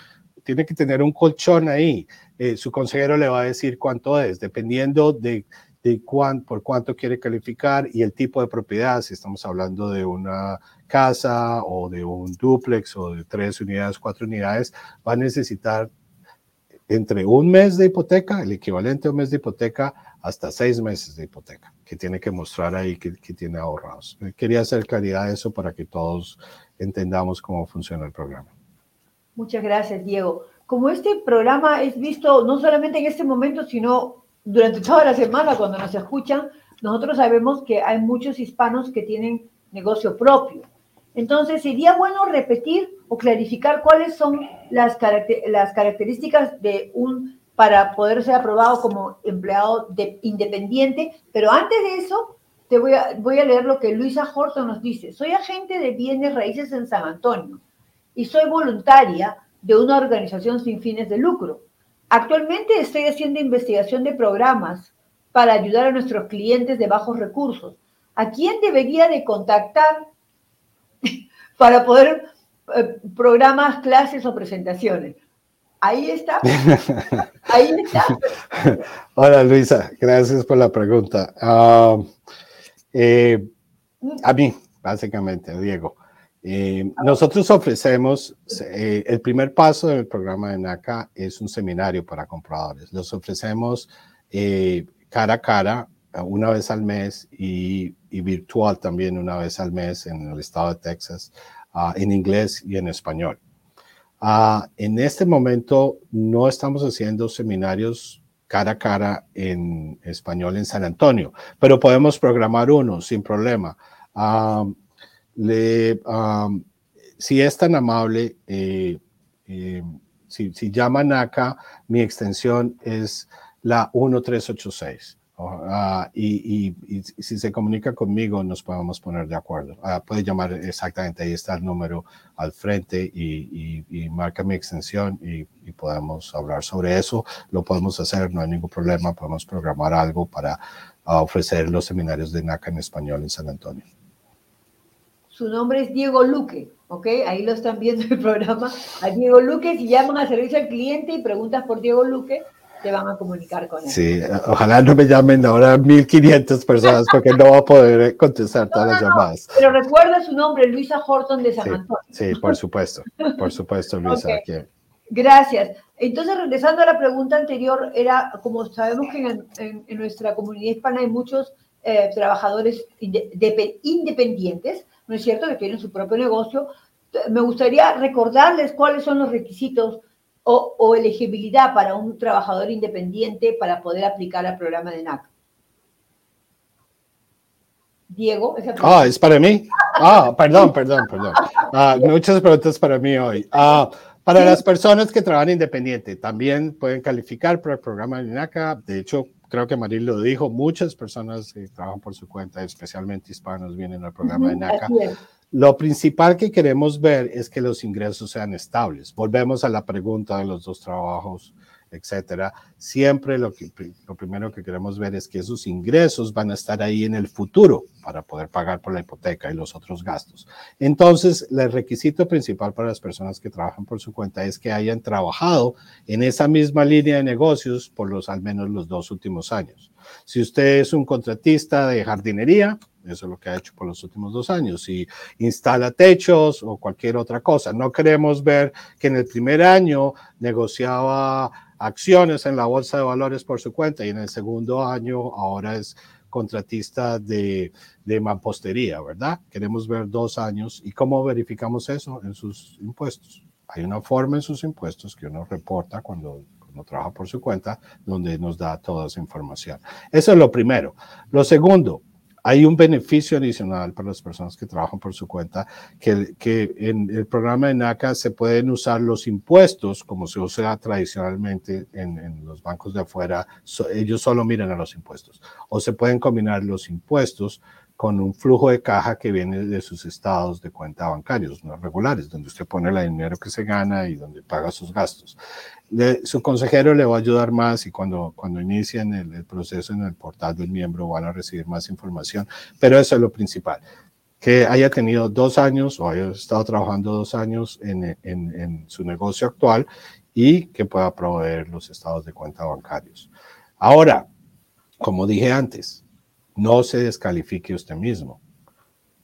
tiene que tener un colchón ahí. Eh, su consejero le va a decir cuánto es, dependiendo de de por cuánto quiere calificar y el tipo de propiedad, si estamos hablando de una casa o de un duplex o de tres unidades, cuatro unidades, va a necesitar entre un mes de hipoteca, el equivalente a un mes de hipoteca, hasta seis meses de hipoteca, que tiene que mostrar ahí que, que tiene ahorrados. Quería hacer claridad de eso para que todos entendamos cómo funciona el programa. Muchas gracias, Diego. Como este programa es visto no solamente en este momento, sino durante toda la semana cuando nos escuchan, nosotros sabemos que hay muchos hispanos que tienen negocio propio. Entonces, sería bueno repetir o clarificar cuáles son las, características de un para poder ser aprobado como empleado de, independiente. Pero antes de eso, te voy a, voy a leer lo que Luisa Horton nos dice. Soy agente de bienes raíces en San Antonio y soy voluntaria de una organización sin fines de lucro. Actualmente estoy haciendo investigación de programas para ayudar a nuestros clientes de bajos recursos. ¿A quién debería de contactar para poder eh, programas, clases o presentaciones? Ahí está. Ahí está. Hola Luisa, gracias por la pregunta. Ah, eh, a mí, básicamente, Diego. Eh, nosotros ofrecemos, eh, el primer paso del programa de NACA es un seminario para compradores. Los ofrecemos eh, cara a cara una vez al mes y, virtual también una vez al mes en el estado de Texas, ah, en inglés y en español. Ah, en este momento no estamos haciendo seminarios cara a cara en español en San Antonio, pero podemos programar uno sin problema. Ah, le, si es tan amable, eh, eh, si, si llama NACA, mi extensión es la 1386. Ah, y, si se comunica conmigo, nos podemos poner de acuerdo. Ah, puede llamar exactamente, ahí está el número al frente y, marca mi extensión y, podemos hablar sobre eso. Lo podemos hacer, no hay ningún problema. Podemos programar algo para ah, ofrecer los seminarios de NACA en español en San Antonio. Su nombre es Diego Luque, ¿ok? Ahí lo están viendo el programa. A Diego Luque, si llaman a servicio al cliente y preguntas por Diego Luque, te van a comunicar con él. Sí, ojalá no me llamen ahora 1500 personas porque no va a poder contestar todas las llamadas. Pero recuerda su nombre, Luisa Horton de San Antonio. Sí, por supuesto, por supuesto, Luisa. Gracias. Entonces, regresando a la pregunta anterior, era, como sabemos que en, nuestra comunidad hispana hay muchos eh, trabajadores independientes, ¿no es cierto?, que tienen su propio negocio. Me gustaría recordarles cuáles son los requisitos o, elegibilidad para un trabajador independiente para poder aplicar al programa de NAC. Diego. ah, es para mí. Ah, perdón, perdón, perdón. Ah, muchas preguntas para mí hoy. Ah, para las personas que trabajan independiente, también pueden calificar para el programa de NACA. De hecho, creo que Maril lo dijo, muchas personas que trabajan por su cuenta, especialmente hispanos, vienen al programa de NACA. Lo principal que queremos ver es que los ingresos sean estables. Volvemos a la pregunta de los dos trabajos etcétera, siempre lo, que, lo primero que queremos ver es que esos ingresos van a estar ahí en el futuro para poder pagar por la hipoteca y los otros gastos. Entonces, el requisito principal para las personas que trabajan por su cuenta es que hayan trabajado en esa misma línea de negocios por los al menos los dos últimos años. Si usted es un contratista de jardinería, eso es lo que ha hecho por los últimos dos años. Y instala techos o cualquier otra cosa. No queremos ver que en el primer año negociaba acciones en la bolsa de valores por su cuenta y en el segundo año ahora es contratista de, de mampostería, ¿verdad? Queremos ver dos años. ¿Y cómo verificamos eso? En sus impuestos. Hay una forma en sus impuestos que uno reporta cuando, cuando trabaja por su cuenta, donde nos da toda esa información. Eso es lo primero. Lo segundo, hay un beneficio adicional para las personas que trabajan por su cuenta, que, en el programa de NACA se pueden usar los impuestos, como se usa tradicionalmente en, los bancos de afuera, ellos solo miran a los impuestos, o se pueden combinar los impuestos con un flujo de caja que viene de sus estados de cuenta bancarios no regulares, donde usted pone el dinero que se gana y donde paga sus gastos. su consejero le va a ayudar más y cuando, cuando inician el, proceso en el portal del miembro van a recibir más información, pero eso es lo principal que haya tenido dos años o haya estado trabajando dos años en, en, en, su negocio actual y que pueda proveer los estados de cuenta bancarios. Ahora, como dije antes, no se descalifique usted mismo.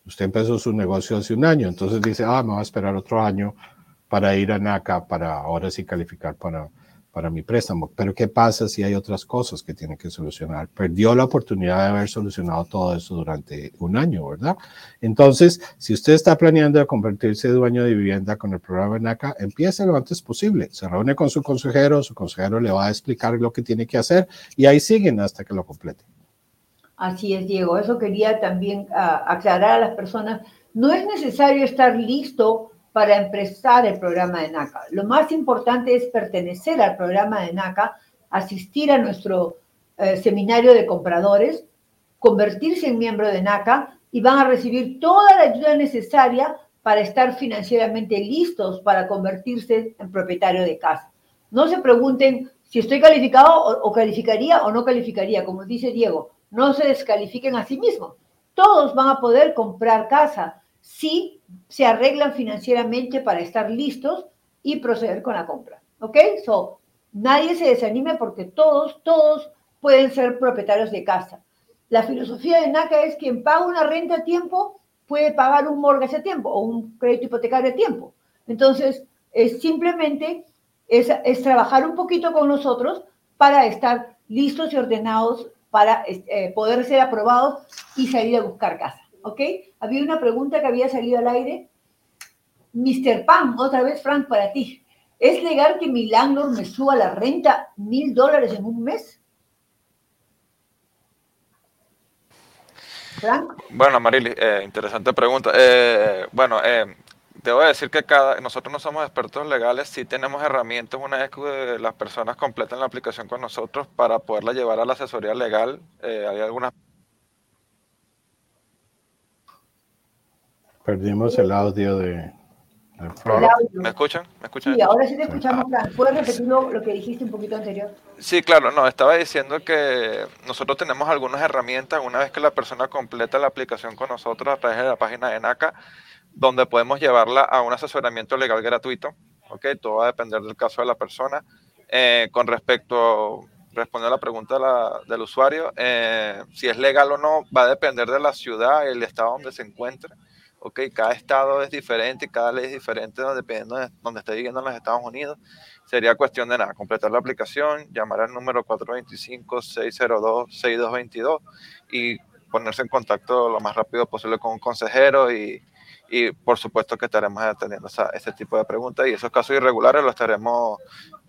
Usted empezó su negocio hace un año, entonces dice, ah, me voy a esperar otro año para ir a NACA, para ahora sí calificar para, para mi préstamo. Pero ¿qué pasa si hay otras cosas que tiene que solucionar? Perdió la oportunidad de haber solucionado todo eso durante un año, ¿verdad? Entonces, si usted está planeando convertirse en dueño de vivienda con el programa NACA, empiece lo antes posible. Se reúne con su consejero, su consejero le va a explicar lo que tiene que hacer y ahí siguen hasta que lo complete. Así es, Diego. Eso quería también ah, aclarar a las personas. No es necesario estar listo para empezar el programa de NACA. Lo más importante es pertenecer al programa de NACA, asistir a nuestro eh, seminario de compradores, convertirse en miembro de NACA y van a recibir toda la ayuda necesaria para estar financieramente listos para convertirse en propietario de casa. No se pregunten si estoy calificado o, o calificaría o no calificaría, como dice Diego no se descalifiquen a sí mismos. Todos van a poder comprar casa si se arreglan financieramente para estar listos y proceder con la compra. ¿Ok? So, nadie se desanime porque todos, todos pueden ser propietarios de casa. La filosofía de NACA es quien paga una renta a tiempo puede pagar un mortgage a tiempo o un crédito hipotecario a tiempo. Entonces, es simplemente es, es trabajar un poquito con nosotros para estar listos y ordenados para eh, poder ser aprobados y salir a buscar casa. ¿Ok? Había una pregunta que había salido al aire. Mr. Pam, otra vez, Frank, para ti. ¿Es legal que mi landlord me suba la renta mil dólares en un mes? Bueno, Marily, eh, interesante pregunta. Eh, bueno, eh, debo decir que cada, nosotros no somos expertos legales, sí tenemos herramientas una vez que las personas completan la aplicación con nosotros para poderla llevar a la asesoría legal. hay algunas... Perdimos el audio de, ¿Me escuchan? ¿Me escuchan? Sí, ahora sí te escuchamos, Fran. ¿Puedes repetir lo, que dijiste un poquito anterior? Sí, claro, no, estaba diciendo que nosotros tenemos algunas herramientas una vez que la persona completa la aplicación con nosotros a través de la página de NACA, donde podemos llevarla a un asesoramiento legal gratuito. ¿ok? Todo va a depender del caso de la persona. Eh, con respecto, responder a la pregunta del usuario, eh, si es legal o no, va a depender de la ciudad y el estado donde se encuentre ok, cada estado es diferente, cada ley es diferente dependiendo de donde esté viviendo en los Estados Unidos. Sería cuestión de nada, completar la aplicación, llamar al número 425-602-6222 y ponerse en contacto lo más rápido posible con un consejero y, y por supuesto que estaremos atendiendo ese tipo de preguntas y esos casos irregulares los estaremos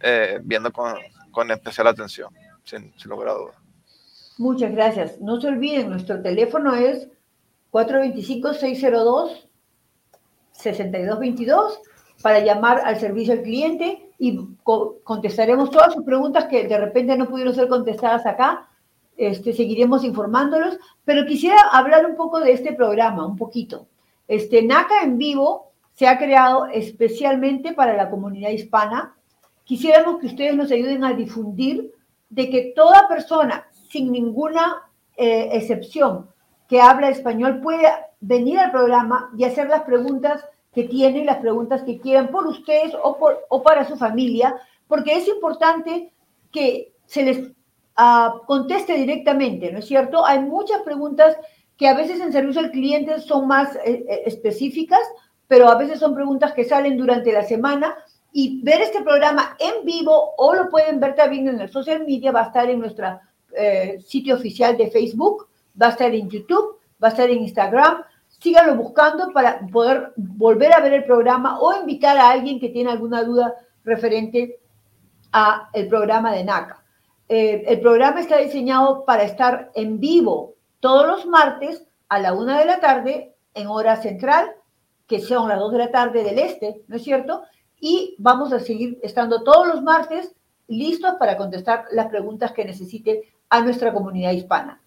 eh, viendo con, con, especial atención, sin, sin lugar a dudas. Muchas gracias. No se olviden, nuestro teléfono es 425-602-6222 para llamar al servicio al cliente y contestaremos todas sus preguntas que de repente no pudieron ser contestadas acá. Este, seguiremos informándolos, pero quisiera hablar un poco de este programa, un poquito. Este, NACA en vivo se ha creado especialmente para la comunidad hispana. Quisiéramos que ustedes nos ayuden a difundir de que toda persona, sin ninguna eh, excepción, que habla español puede venir al programa y hacer las preguntas que tienen, las preguntas que quieran por ustedes o, por, o para su familia, porque es importante que se les ah, conteste directamente, ¿no es cierto? Hay muchas preguntas que a veces en servicio al cliente son más eh, eh, específicas, pero a veces son preguntas que salen durante la semana y ver este programa en vivo o lo pueden ver también en el social media, va a estar en nuestro eh, sitio oficial de Facebook va a estar en YouTube, va a estar en Instagram. Síganlo buscando para poder volver a ver el programa o invitar a alguien que tiene alguna duda referente a el programa de NACA. Eh, el programa está diseñado para estar en vivo todos los martes a la una de la tarde en hora central, que son las dos de la tarde del este, ¿no es cierto? Y vamos a seguir estando todos los martes listos para contestar las preguntas que necesite a nuestra comunidad hispana.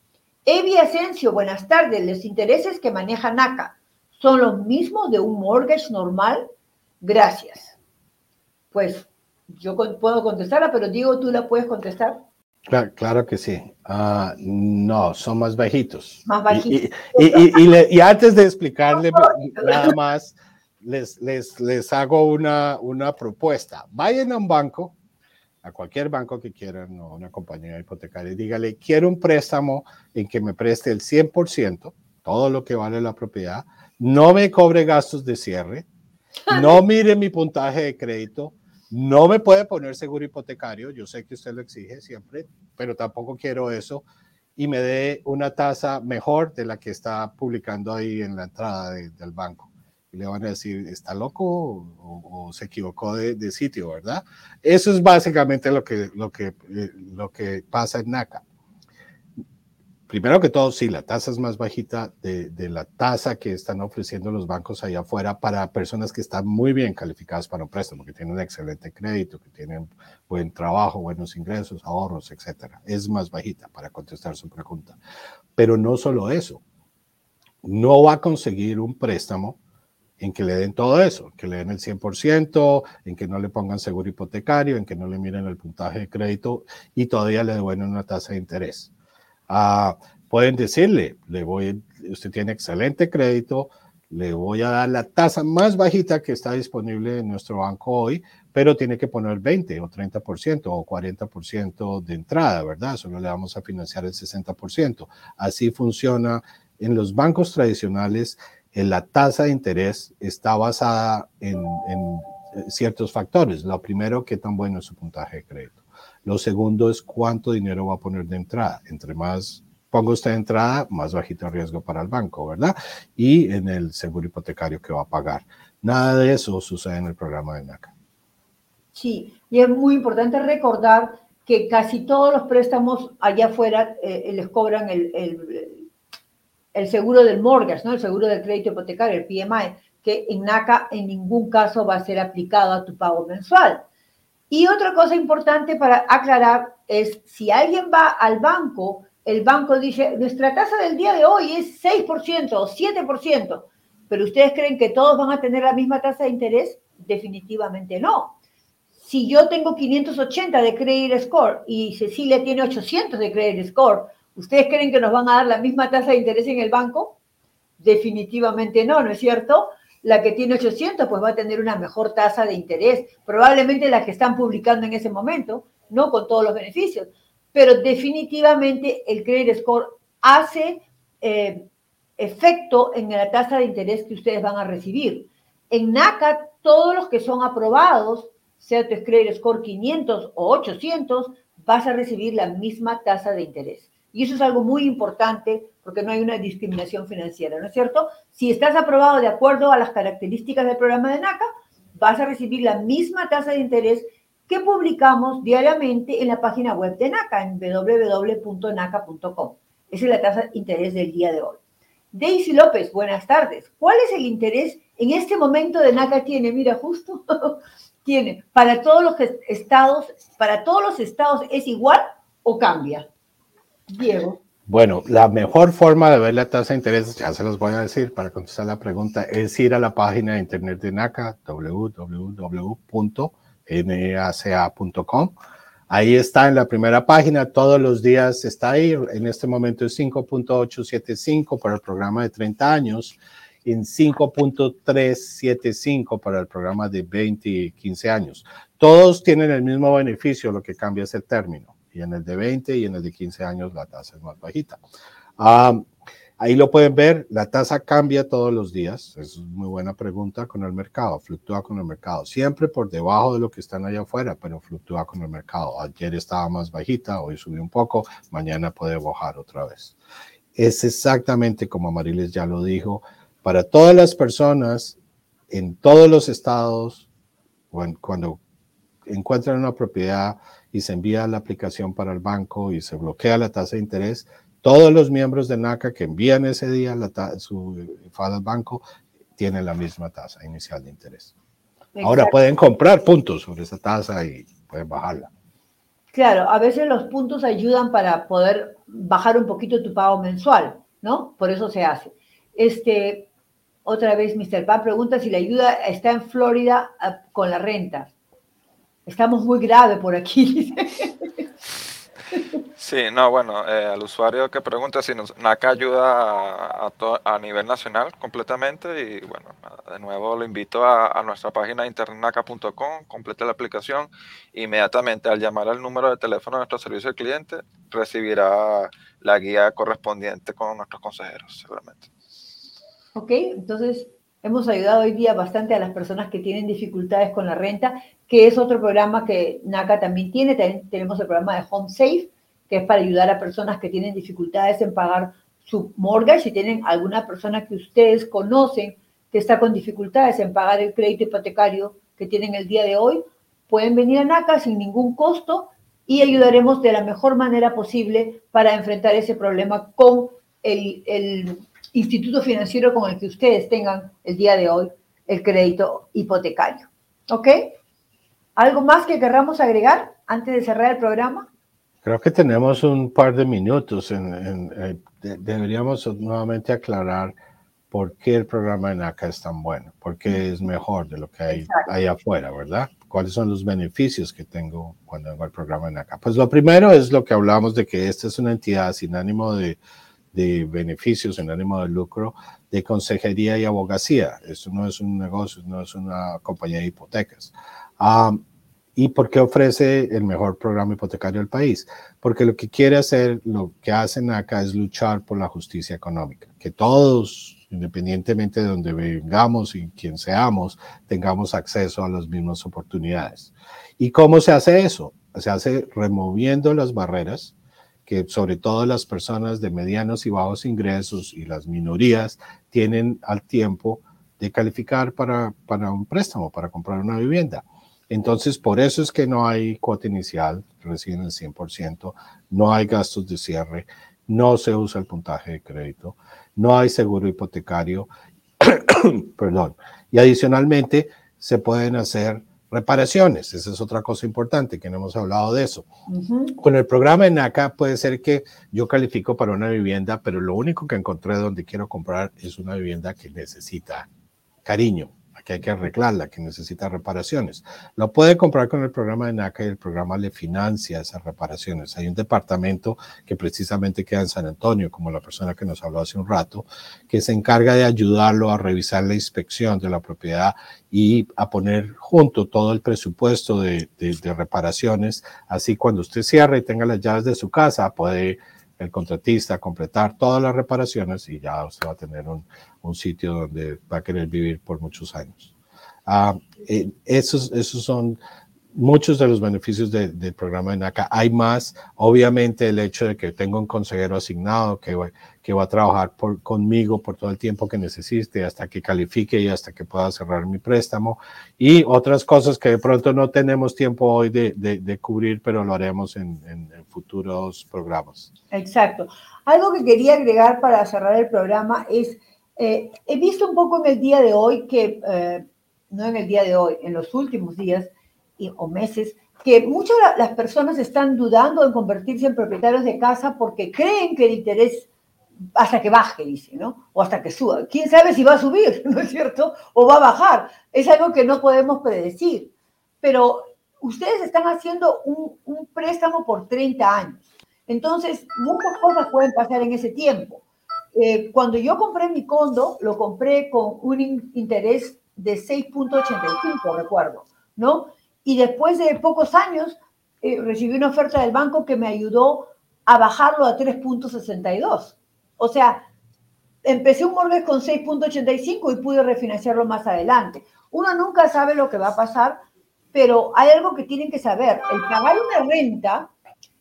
Evi Asensio, buenas tardes. ¿Los intereses que maneja NACA son los mismos de un mortgage normal? Gracias. Pues yo puedo contestarla, pero Diego, ¿tú la puedes contestar? Claro, que sí. Ah, no, son más bajitos. Más bajitos. Y, antes de explicarle nada más, les, les, les hago una, una propuesta. Vayan a un banco, a cualquier banco que quieran o una compañía hipotecaria y dígale, quiero un préstamo en que me preste el 100%, todo lo que vale la propiedad, no me cobre gastos de cierre, no mire mi puntaje de crédito, no me puede poner seguro hipotecario, yo sé que usted lo exige siempre, pero tampoco quiero eso, y me dé una tasa mejor de la que está publicando ahí en la entrada del banco le van a decir, ¿está loco o, se equivocó de, sitio, verdad? Eso es básicamente lo que, lo, que, eh, lo que pasa en NACA. Primero que todo, sí, la tasa es más bajita de, la tasa que están ofreciendo los bancos allá afuera para personas que están muy bien calificadas para un préstamo, que tienen excelente crédito, que tienen buen trabajo, buenos ingresos, ahorros, etcétera. Es más bajita para contestar su pregunta. Pero no solo eso. No va a conseguir un préstamo en que le den todo eso, que le den el 100%, en que no le pongan seguro hipotecario, en que no le miren el puntaje de crédito y todavía le devuelven una tasa de interés. Ah, pueden decirle, le voy, usted tiene excelente crédito, le voy a dar la tasa más bajita que está disponible en nuestro banco hoy, pero tiene que poner 20 o 30% o 40% de entrada, ¿verdad? Solo le vamos a financiar el 60%. Así funciona en los bancos tradicionales la tasa de interés está basada en, ciertos factores. Lo primero, qué tan bueno es su puntaje de crédito. Lo segundo es cuánto dinero va a poner de entrada. Entre más ponga usted entrada, más bajito el riesgo para el banco, ¿verdad? Y en el seguro hipotecario que va a pagar. Nada de eso sucede en el programa de NACA. Sí, y es muy importante recordar que casi todos los préstamos allá afuera eh, les cobran el, el seguro del mortgage, ¿no? El seguro del crédito hipotecario, el PMI, que en NACA en ningún caso va a ser aplicado a tu pago mensual. Y otra cosa importante para aclarar es si alguien va al banco, el banco dice, nuestra tasa del día de hoy es 6% o 7%, pero ustedes creen que todos van a tener la misma tasa de interés? Definitivamente no. Si yo tengo 580 de credit score y Cecilia tiene 800 de credit score, ¿ustedes creen que nos van a dar la misma tasa de interés en el banco? Definitivamente no, ¿no es cierto? La que tiene 800 pues va a tener una mejor tasa de interés, probablemente la que están publicando en ese momento, no con todos los beneficios, pero definitivamente el credit score hace eh, efecto en la tasa de interés que ustedes van a recibir. En NACA, todos los que son aprobados, sea tu credit score 500 o 800, vas a recibir la misma tasa de interés. Y eso es algo muy importante porque no hay una discriminación financiera, ¿no es cierto? Si estás aprobado de acuerdo a las características del programa de NACA, vas a recibir la misma tasa de interés que publicamos diariamente en la página web de NACA, en www.naca.com. Esa es la tasa de interés del día de hoy. Daisy López, buenas tardes. ¿Cuál es el interés en este momento de NACA tiene? Mira, justo tiene, para todos los estados, para todos los estados es igual o cambia. Diego. Bueno, la mejor forma de ver la tasa de interés, ya se los voy a decir para contestar la pregunta, es ir a la página de internet de NACA, www.naca.com. Ahí está en la primera página, todos los días está ahí. En este momento es 5.875 para el programa de 30 años, en 5.375 para el programa de 20 y 15 años. Todos tienen el mismo beneficio, lo que cambia es el término y en el de 20 y en el de 15 años la tasa es más bajita. Ah, ahí lo pueden ver, la tasa cambia todos los días, es muy buena pregunta con el mercado, fluctúa con el mercado, siempre por debajo de lo que están allá afuera, pero fluctúa con el mercado. Ayer estaba más bajita, hoy subió un poco, mañana puede bajar otra vez. Es exactamente como Mariles ya lo dijo, para todas las personas en todos los estados, cuando encuentran una propiedad y se envía la aplicación para el banco y se bloquea la tasa de interés, todos los miembros de NACA que envían ese día la su FAD al banco tienen la misma tasa inicial de interés. Ahora pueden comprar puntos sobre esa tasa y pueden bajarla. Claro, a veces los puntos ayudan para poder bajar un poquito tu pago mensual, ¿no? Por eso se hace. Este, otra vez, Mr. Pan pregunta si la ayuda está en Florida ah, con la renta. Estamos muy graves por aquí. Sí, no, bueno, eh, al usuario que pregunta si nos, NACA ayuda a, a, nivel nacional completamente y bueno, de nuevo lo invito a, nuestra página internaca.com, complete la aplicación, inmediatamente al llamar al número de teléfono de nuestro servicio al cliente recibirá la guía correspondiente con nuestros consejeros, seguramente. Ok, entonces hemos ayudado hoy día bastante a las personas que tienen dificultades con la renta que es otro programa que NACA también tiene. También tenemos el programa de Home Safe, que es para ayudar a personas que tienen dificultades en pagar su mortgage. Si tienen alguna persona que ustedes conocen que está con dificultades en pagar el crédito hipotecario que tienen el día de hoy, pueden venir a NACA sin ningún costo y ayudaremos de la mejor manera posible para enfrentar ese problema con el, el instituto financiero con el que ustedes tengan el día de hoy el crédito hipotecario. ¿Ok? ¿Algo más que querramos agregar antes de cerrar el programa? Creo que tenemos un par de minutos. En, eh, deberíamos nuevamente aclarar por qué el programa en acá es tan bueno, por qué es mejor de lo que hay ahí afuera, ¿verdad? ¿Cuáles son los beneficios que tengo cuando vengo al programa en acá? Pues lo primero es lo que hablamos de que esta es una entidad sin ánimo de, de beneficios, sin ánimo de lucro, de consejería y abogacía. Esto no es un negocio, no es una compañía de hipotecas. Um, ¿Y por qué ofrece el mejor programa hipotecario del país? Porque lo que quiere hacer, lo que hacen acá es luchar por la justicia económica, que todos, independientemente de donde vengamos y quien seamos, tengamos acceso a las mismas oportunidades. ¿Y cómo se hace eso? Se hace removiendo las barreras que sobre todo las personas de medianos y bajos ingresos y las minorías tienen al tiempo de calificar para, para un préstamo, para comprar una vivienda. Entonces, por eso es que no hay cuota inicial, reciben el 100%, no hay gastos de cierre, no se usa el puntaje de crédito, no hay seguro hipotecario, perdón, y adicionalmente se pueden hacer reparaciones. Esa es otra cosa importante que no hemos hablado de eso. Con el programa de NACA puede ser que yo califico para una vivienda, pero lo único que encontré donde quiero comprar es una vivienda que necesita cariño, que hay que arreglarla, que necesita reparaciones. Lo puede comprar con el programa de NACA y el programa le financia esas reparaciones. Hay un departamento que precisamente queda en San Antonio, como la persona que nos habló hace un rato, que se encarga de ayudarlo a revisar la inspección de la propiedad y a poner junto todo el presupuesto de, reparaciones. Así cuando usted cierre y tenga las llaves de su casa, puede el contratista completar todas las reparaciones y ya usted va a tener un, un sitio donde va a querer vivir por muchos años. Uh, esos, esos son muchos de los beneficios del programa de NACA. Hay más, obviamente, el hecho de que tengo un consejero asignado que, que va a trabajar por, conmigo por todo el tiempo que necesite, hasta que califique y hasta que pueda cerrar mi préstamo. Y otras cosas que de pronto no tenemos tiempo hoy de, de, cubrir, pero lo haremos en, en, futuros programas. Exacto. Algo que quería agregar para cerrar el programa es, eh, he visto un poco en el día de hoy que, eh, no en el día de hoy, en los últimos días, o meses que muchas de las personas están dudando en convertirse en propietarios de casa porque creen que el interés hasta que baje, dice, ¿no? O hasta que suba. ¿Quién sabe si va a subir, ¿no es cierto? O va a bajar. Es algo que no podemos predecir. Pero ustedes están haciendo un, un préstamo por 30 años. Entonces, muchas cosas pueden pasar en ese tiempo. Eh, cuando yo compré mi condo, lo compré con un interés de 6.85, recuerdo, ¿no? Y después de pocos años eh, recibí una oferta del banco que me ayudó a bajarlo a 3.62. O sea, empecé un mortgage con 6.85 y pude refinanciarlo más adelante. Uno nunca sabe lo que va a pasar, pero hay algo que tienen que saber. El pagar una renta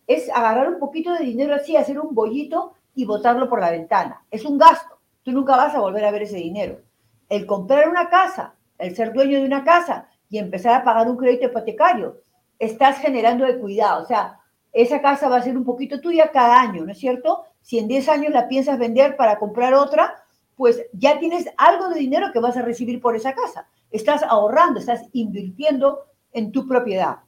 es agarrar un poquito de dinero así, hacer un bollito y botarlo por la ventana. Es un gasto. Tú nunca vas a volver a ver ese dinero. El comprar una casa, el ser dueño de una casa, y empezar a pagar un crédito hipotecario, estás generando de cuidado. O sea, esa casa va a ser un poquito tuya cada año, ¿no es cierto? Si en 10 años la piensas vender para comprar otra, pues ya tienes algo de dinero que vas a recibir por esa casa. Estás ahorrando, estás invirtiendo en tu propiedad.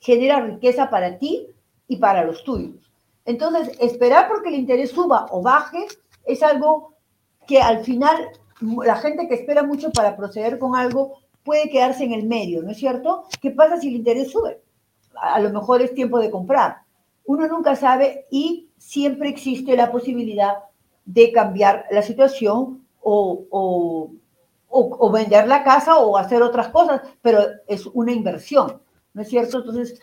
Genera riqueza para ti y para los tuyos. Entonces, esperar porque el interés suba o baje es algo que al final la gente que espera mucho para proceder con algo puede quedarse en el medio, ¿no es cierto? ¿Qué pasa si el interés sube? A lo mejor es tiempo de comprar. Uno nunca sabe y siempre existe la posibilidad de cambiar la situación o, o, o, vender la casa o hacer otras cosas, pero es una inversión, ¿no es cierto? Entonces,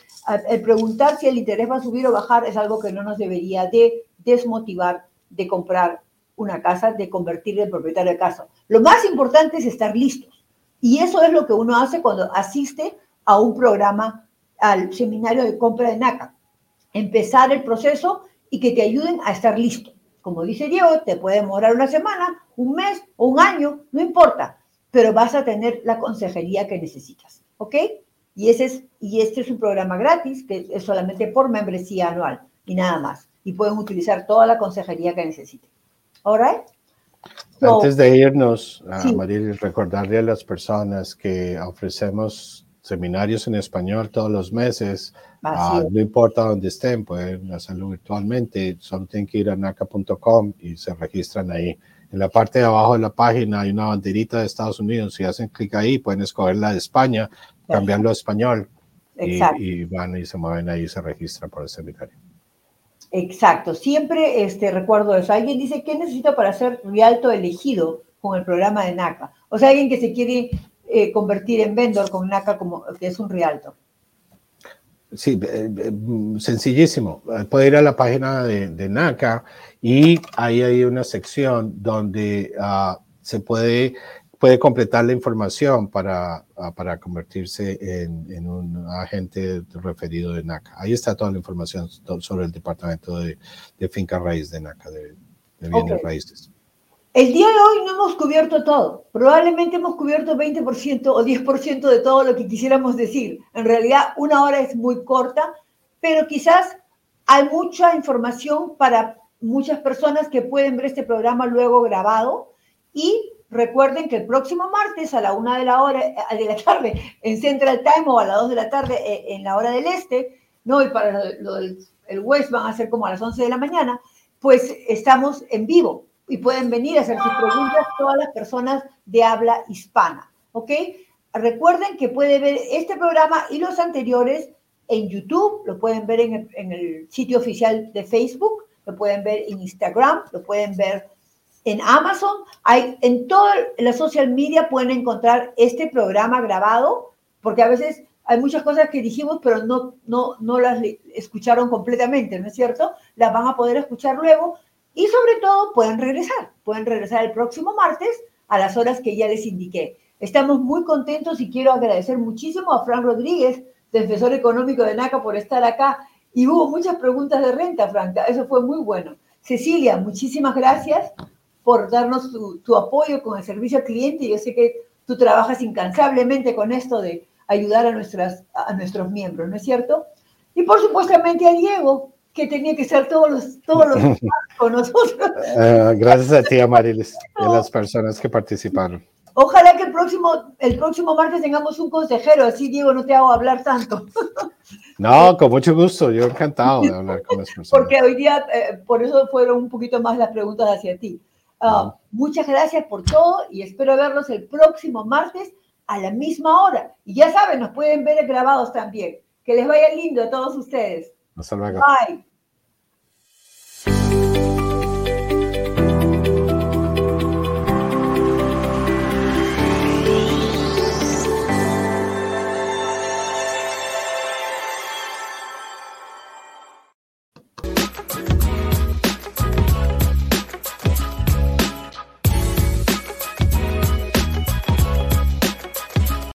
el preguntar si el interés va a subir o bajar es algo que no nos debería de desmotivar de comprar una casa, de convertir en propietario de casa. Lo más importante es estar listos y eso es lo que uno hace cuando asiste a un programa, al seminario de compra de NACA. Empezar el proceso y que te ayuden a estar listo. Como dice Diego, te puede demorar una semana, un mes o un año, no importa, pero vas a tener la consejería que necesitas, ¿ok? Y, es, este es un programa gratis que es solamente por membresía anual y nada más. Y pueden utilizar toda la consejería que necesiten. ¿All right? Antes de irnos, a recordarle a las personas que ofrecemos seminarios en español todos los meses. Ah, no importa dónde estén, pueden hacerlo virtualmente. Solo tienen que ir a naca.com y se registran ahí. En la parte de abajo de la página hay una banderita de Estados Unidos. Si hacen clic ahí, pueden escoger la de España, cambiarlo a español y, y, van y se mueven ahí y se registran por el seminario. Exacto, siempre este, recuerdo eso. Alguien dice, ¿qué necesito para ser rialto elegido con el programa de NACA? O sea, alguien que se quiere eh, convertir en vendor con NACA como que es un rialto. Sí, eh, eh, sencillísimo. Puede ir a la página de, NACA y ahí hay una sección donde ah, se puede puede completar la información para, ah, para convertirse en, en, un agente referido de NACA. Ahí está toda la información sobre el departamento de, de finca raíz de NACA, de, bienes raíces. El día de hoy no hemos cubierto todo. Probablemente hemos cubierto 20% o 10% de todo lo que quisiéramos decir. En realidad, una hora es muy corta, pero quizás hay mucha información para muchas personas que pueden ver este programa luego grabado y recuerden que el próximo martes a la una de la hora eh, de la tarde en Central Time o a las dos de la tarde eh, en la hora del este, no, y para lo, del el West van a ser como a las 11 de la mañana, pues estamos en vivo y pueden venir a hacer sus preguntas todas las personas de habla hispana, ¿ok? Recuerden que puede ver este programa y los anteriores en YouTube, lo pueden ver en el, en el sitio oficial de Facebook, lo pueden ver en Instagram, lo pueden ver en Amazon, hay, en toda la social media pueden encontrar este programa grabado, porque a veces hay muchas cosas que dijimos, pero no, no, no las escucharon completamente, ¿no es cierto? Las van a poder escuchar luego y sobre todo pueden regresar, pueden regresar el próximo martes a las horas que ya les indiqué. Estamos muy contentos y quiero agradecer muchísimo a Fran Rodríguez, defensor económico de NACA, por estar acá. Y hubo muchas preguntas de renta, Franca, eso fue muy bueno. Cecilia, muchísimas gracias por darnos tu, apoyo con el servicio al cliente. Yo sé que tú trabajas incansablemente con esto de ayudar a, nuestras, a nuestros miembros, ¿no es cierto? Y por supuestamente a Diego, que tenía que ser todos los, todos los con nosotros. Uh, gracias a ti, Amarilis, y a las personas que participaron. Ojalá que el próximo, el próximo martes tengamos un consejero, así Diego no te hago hablar tanto. No, con mucho gusto, yo encantado de hablar con las personas. Porque hoy día, eh, por eso fueron un poquito más las preguntas hacia ti. Uh, muchas gracias por todo y espero verlos el próximo martes a la misma hora. Y ya saben, nos pueden ver grabados también. Que les vaya lindo a todos ustedes. Hasta luego. Bye.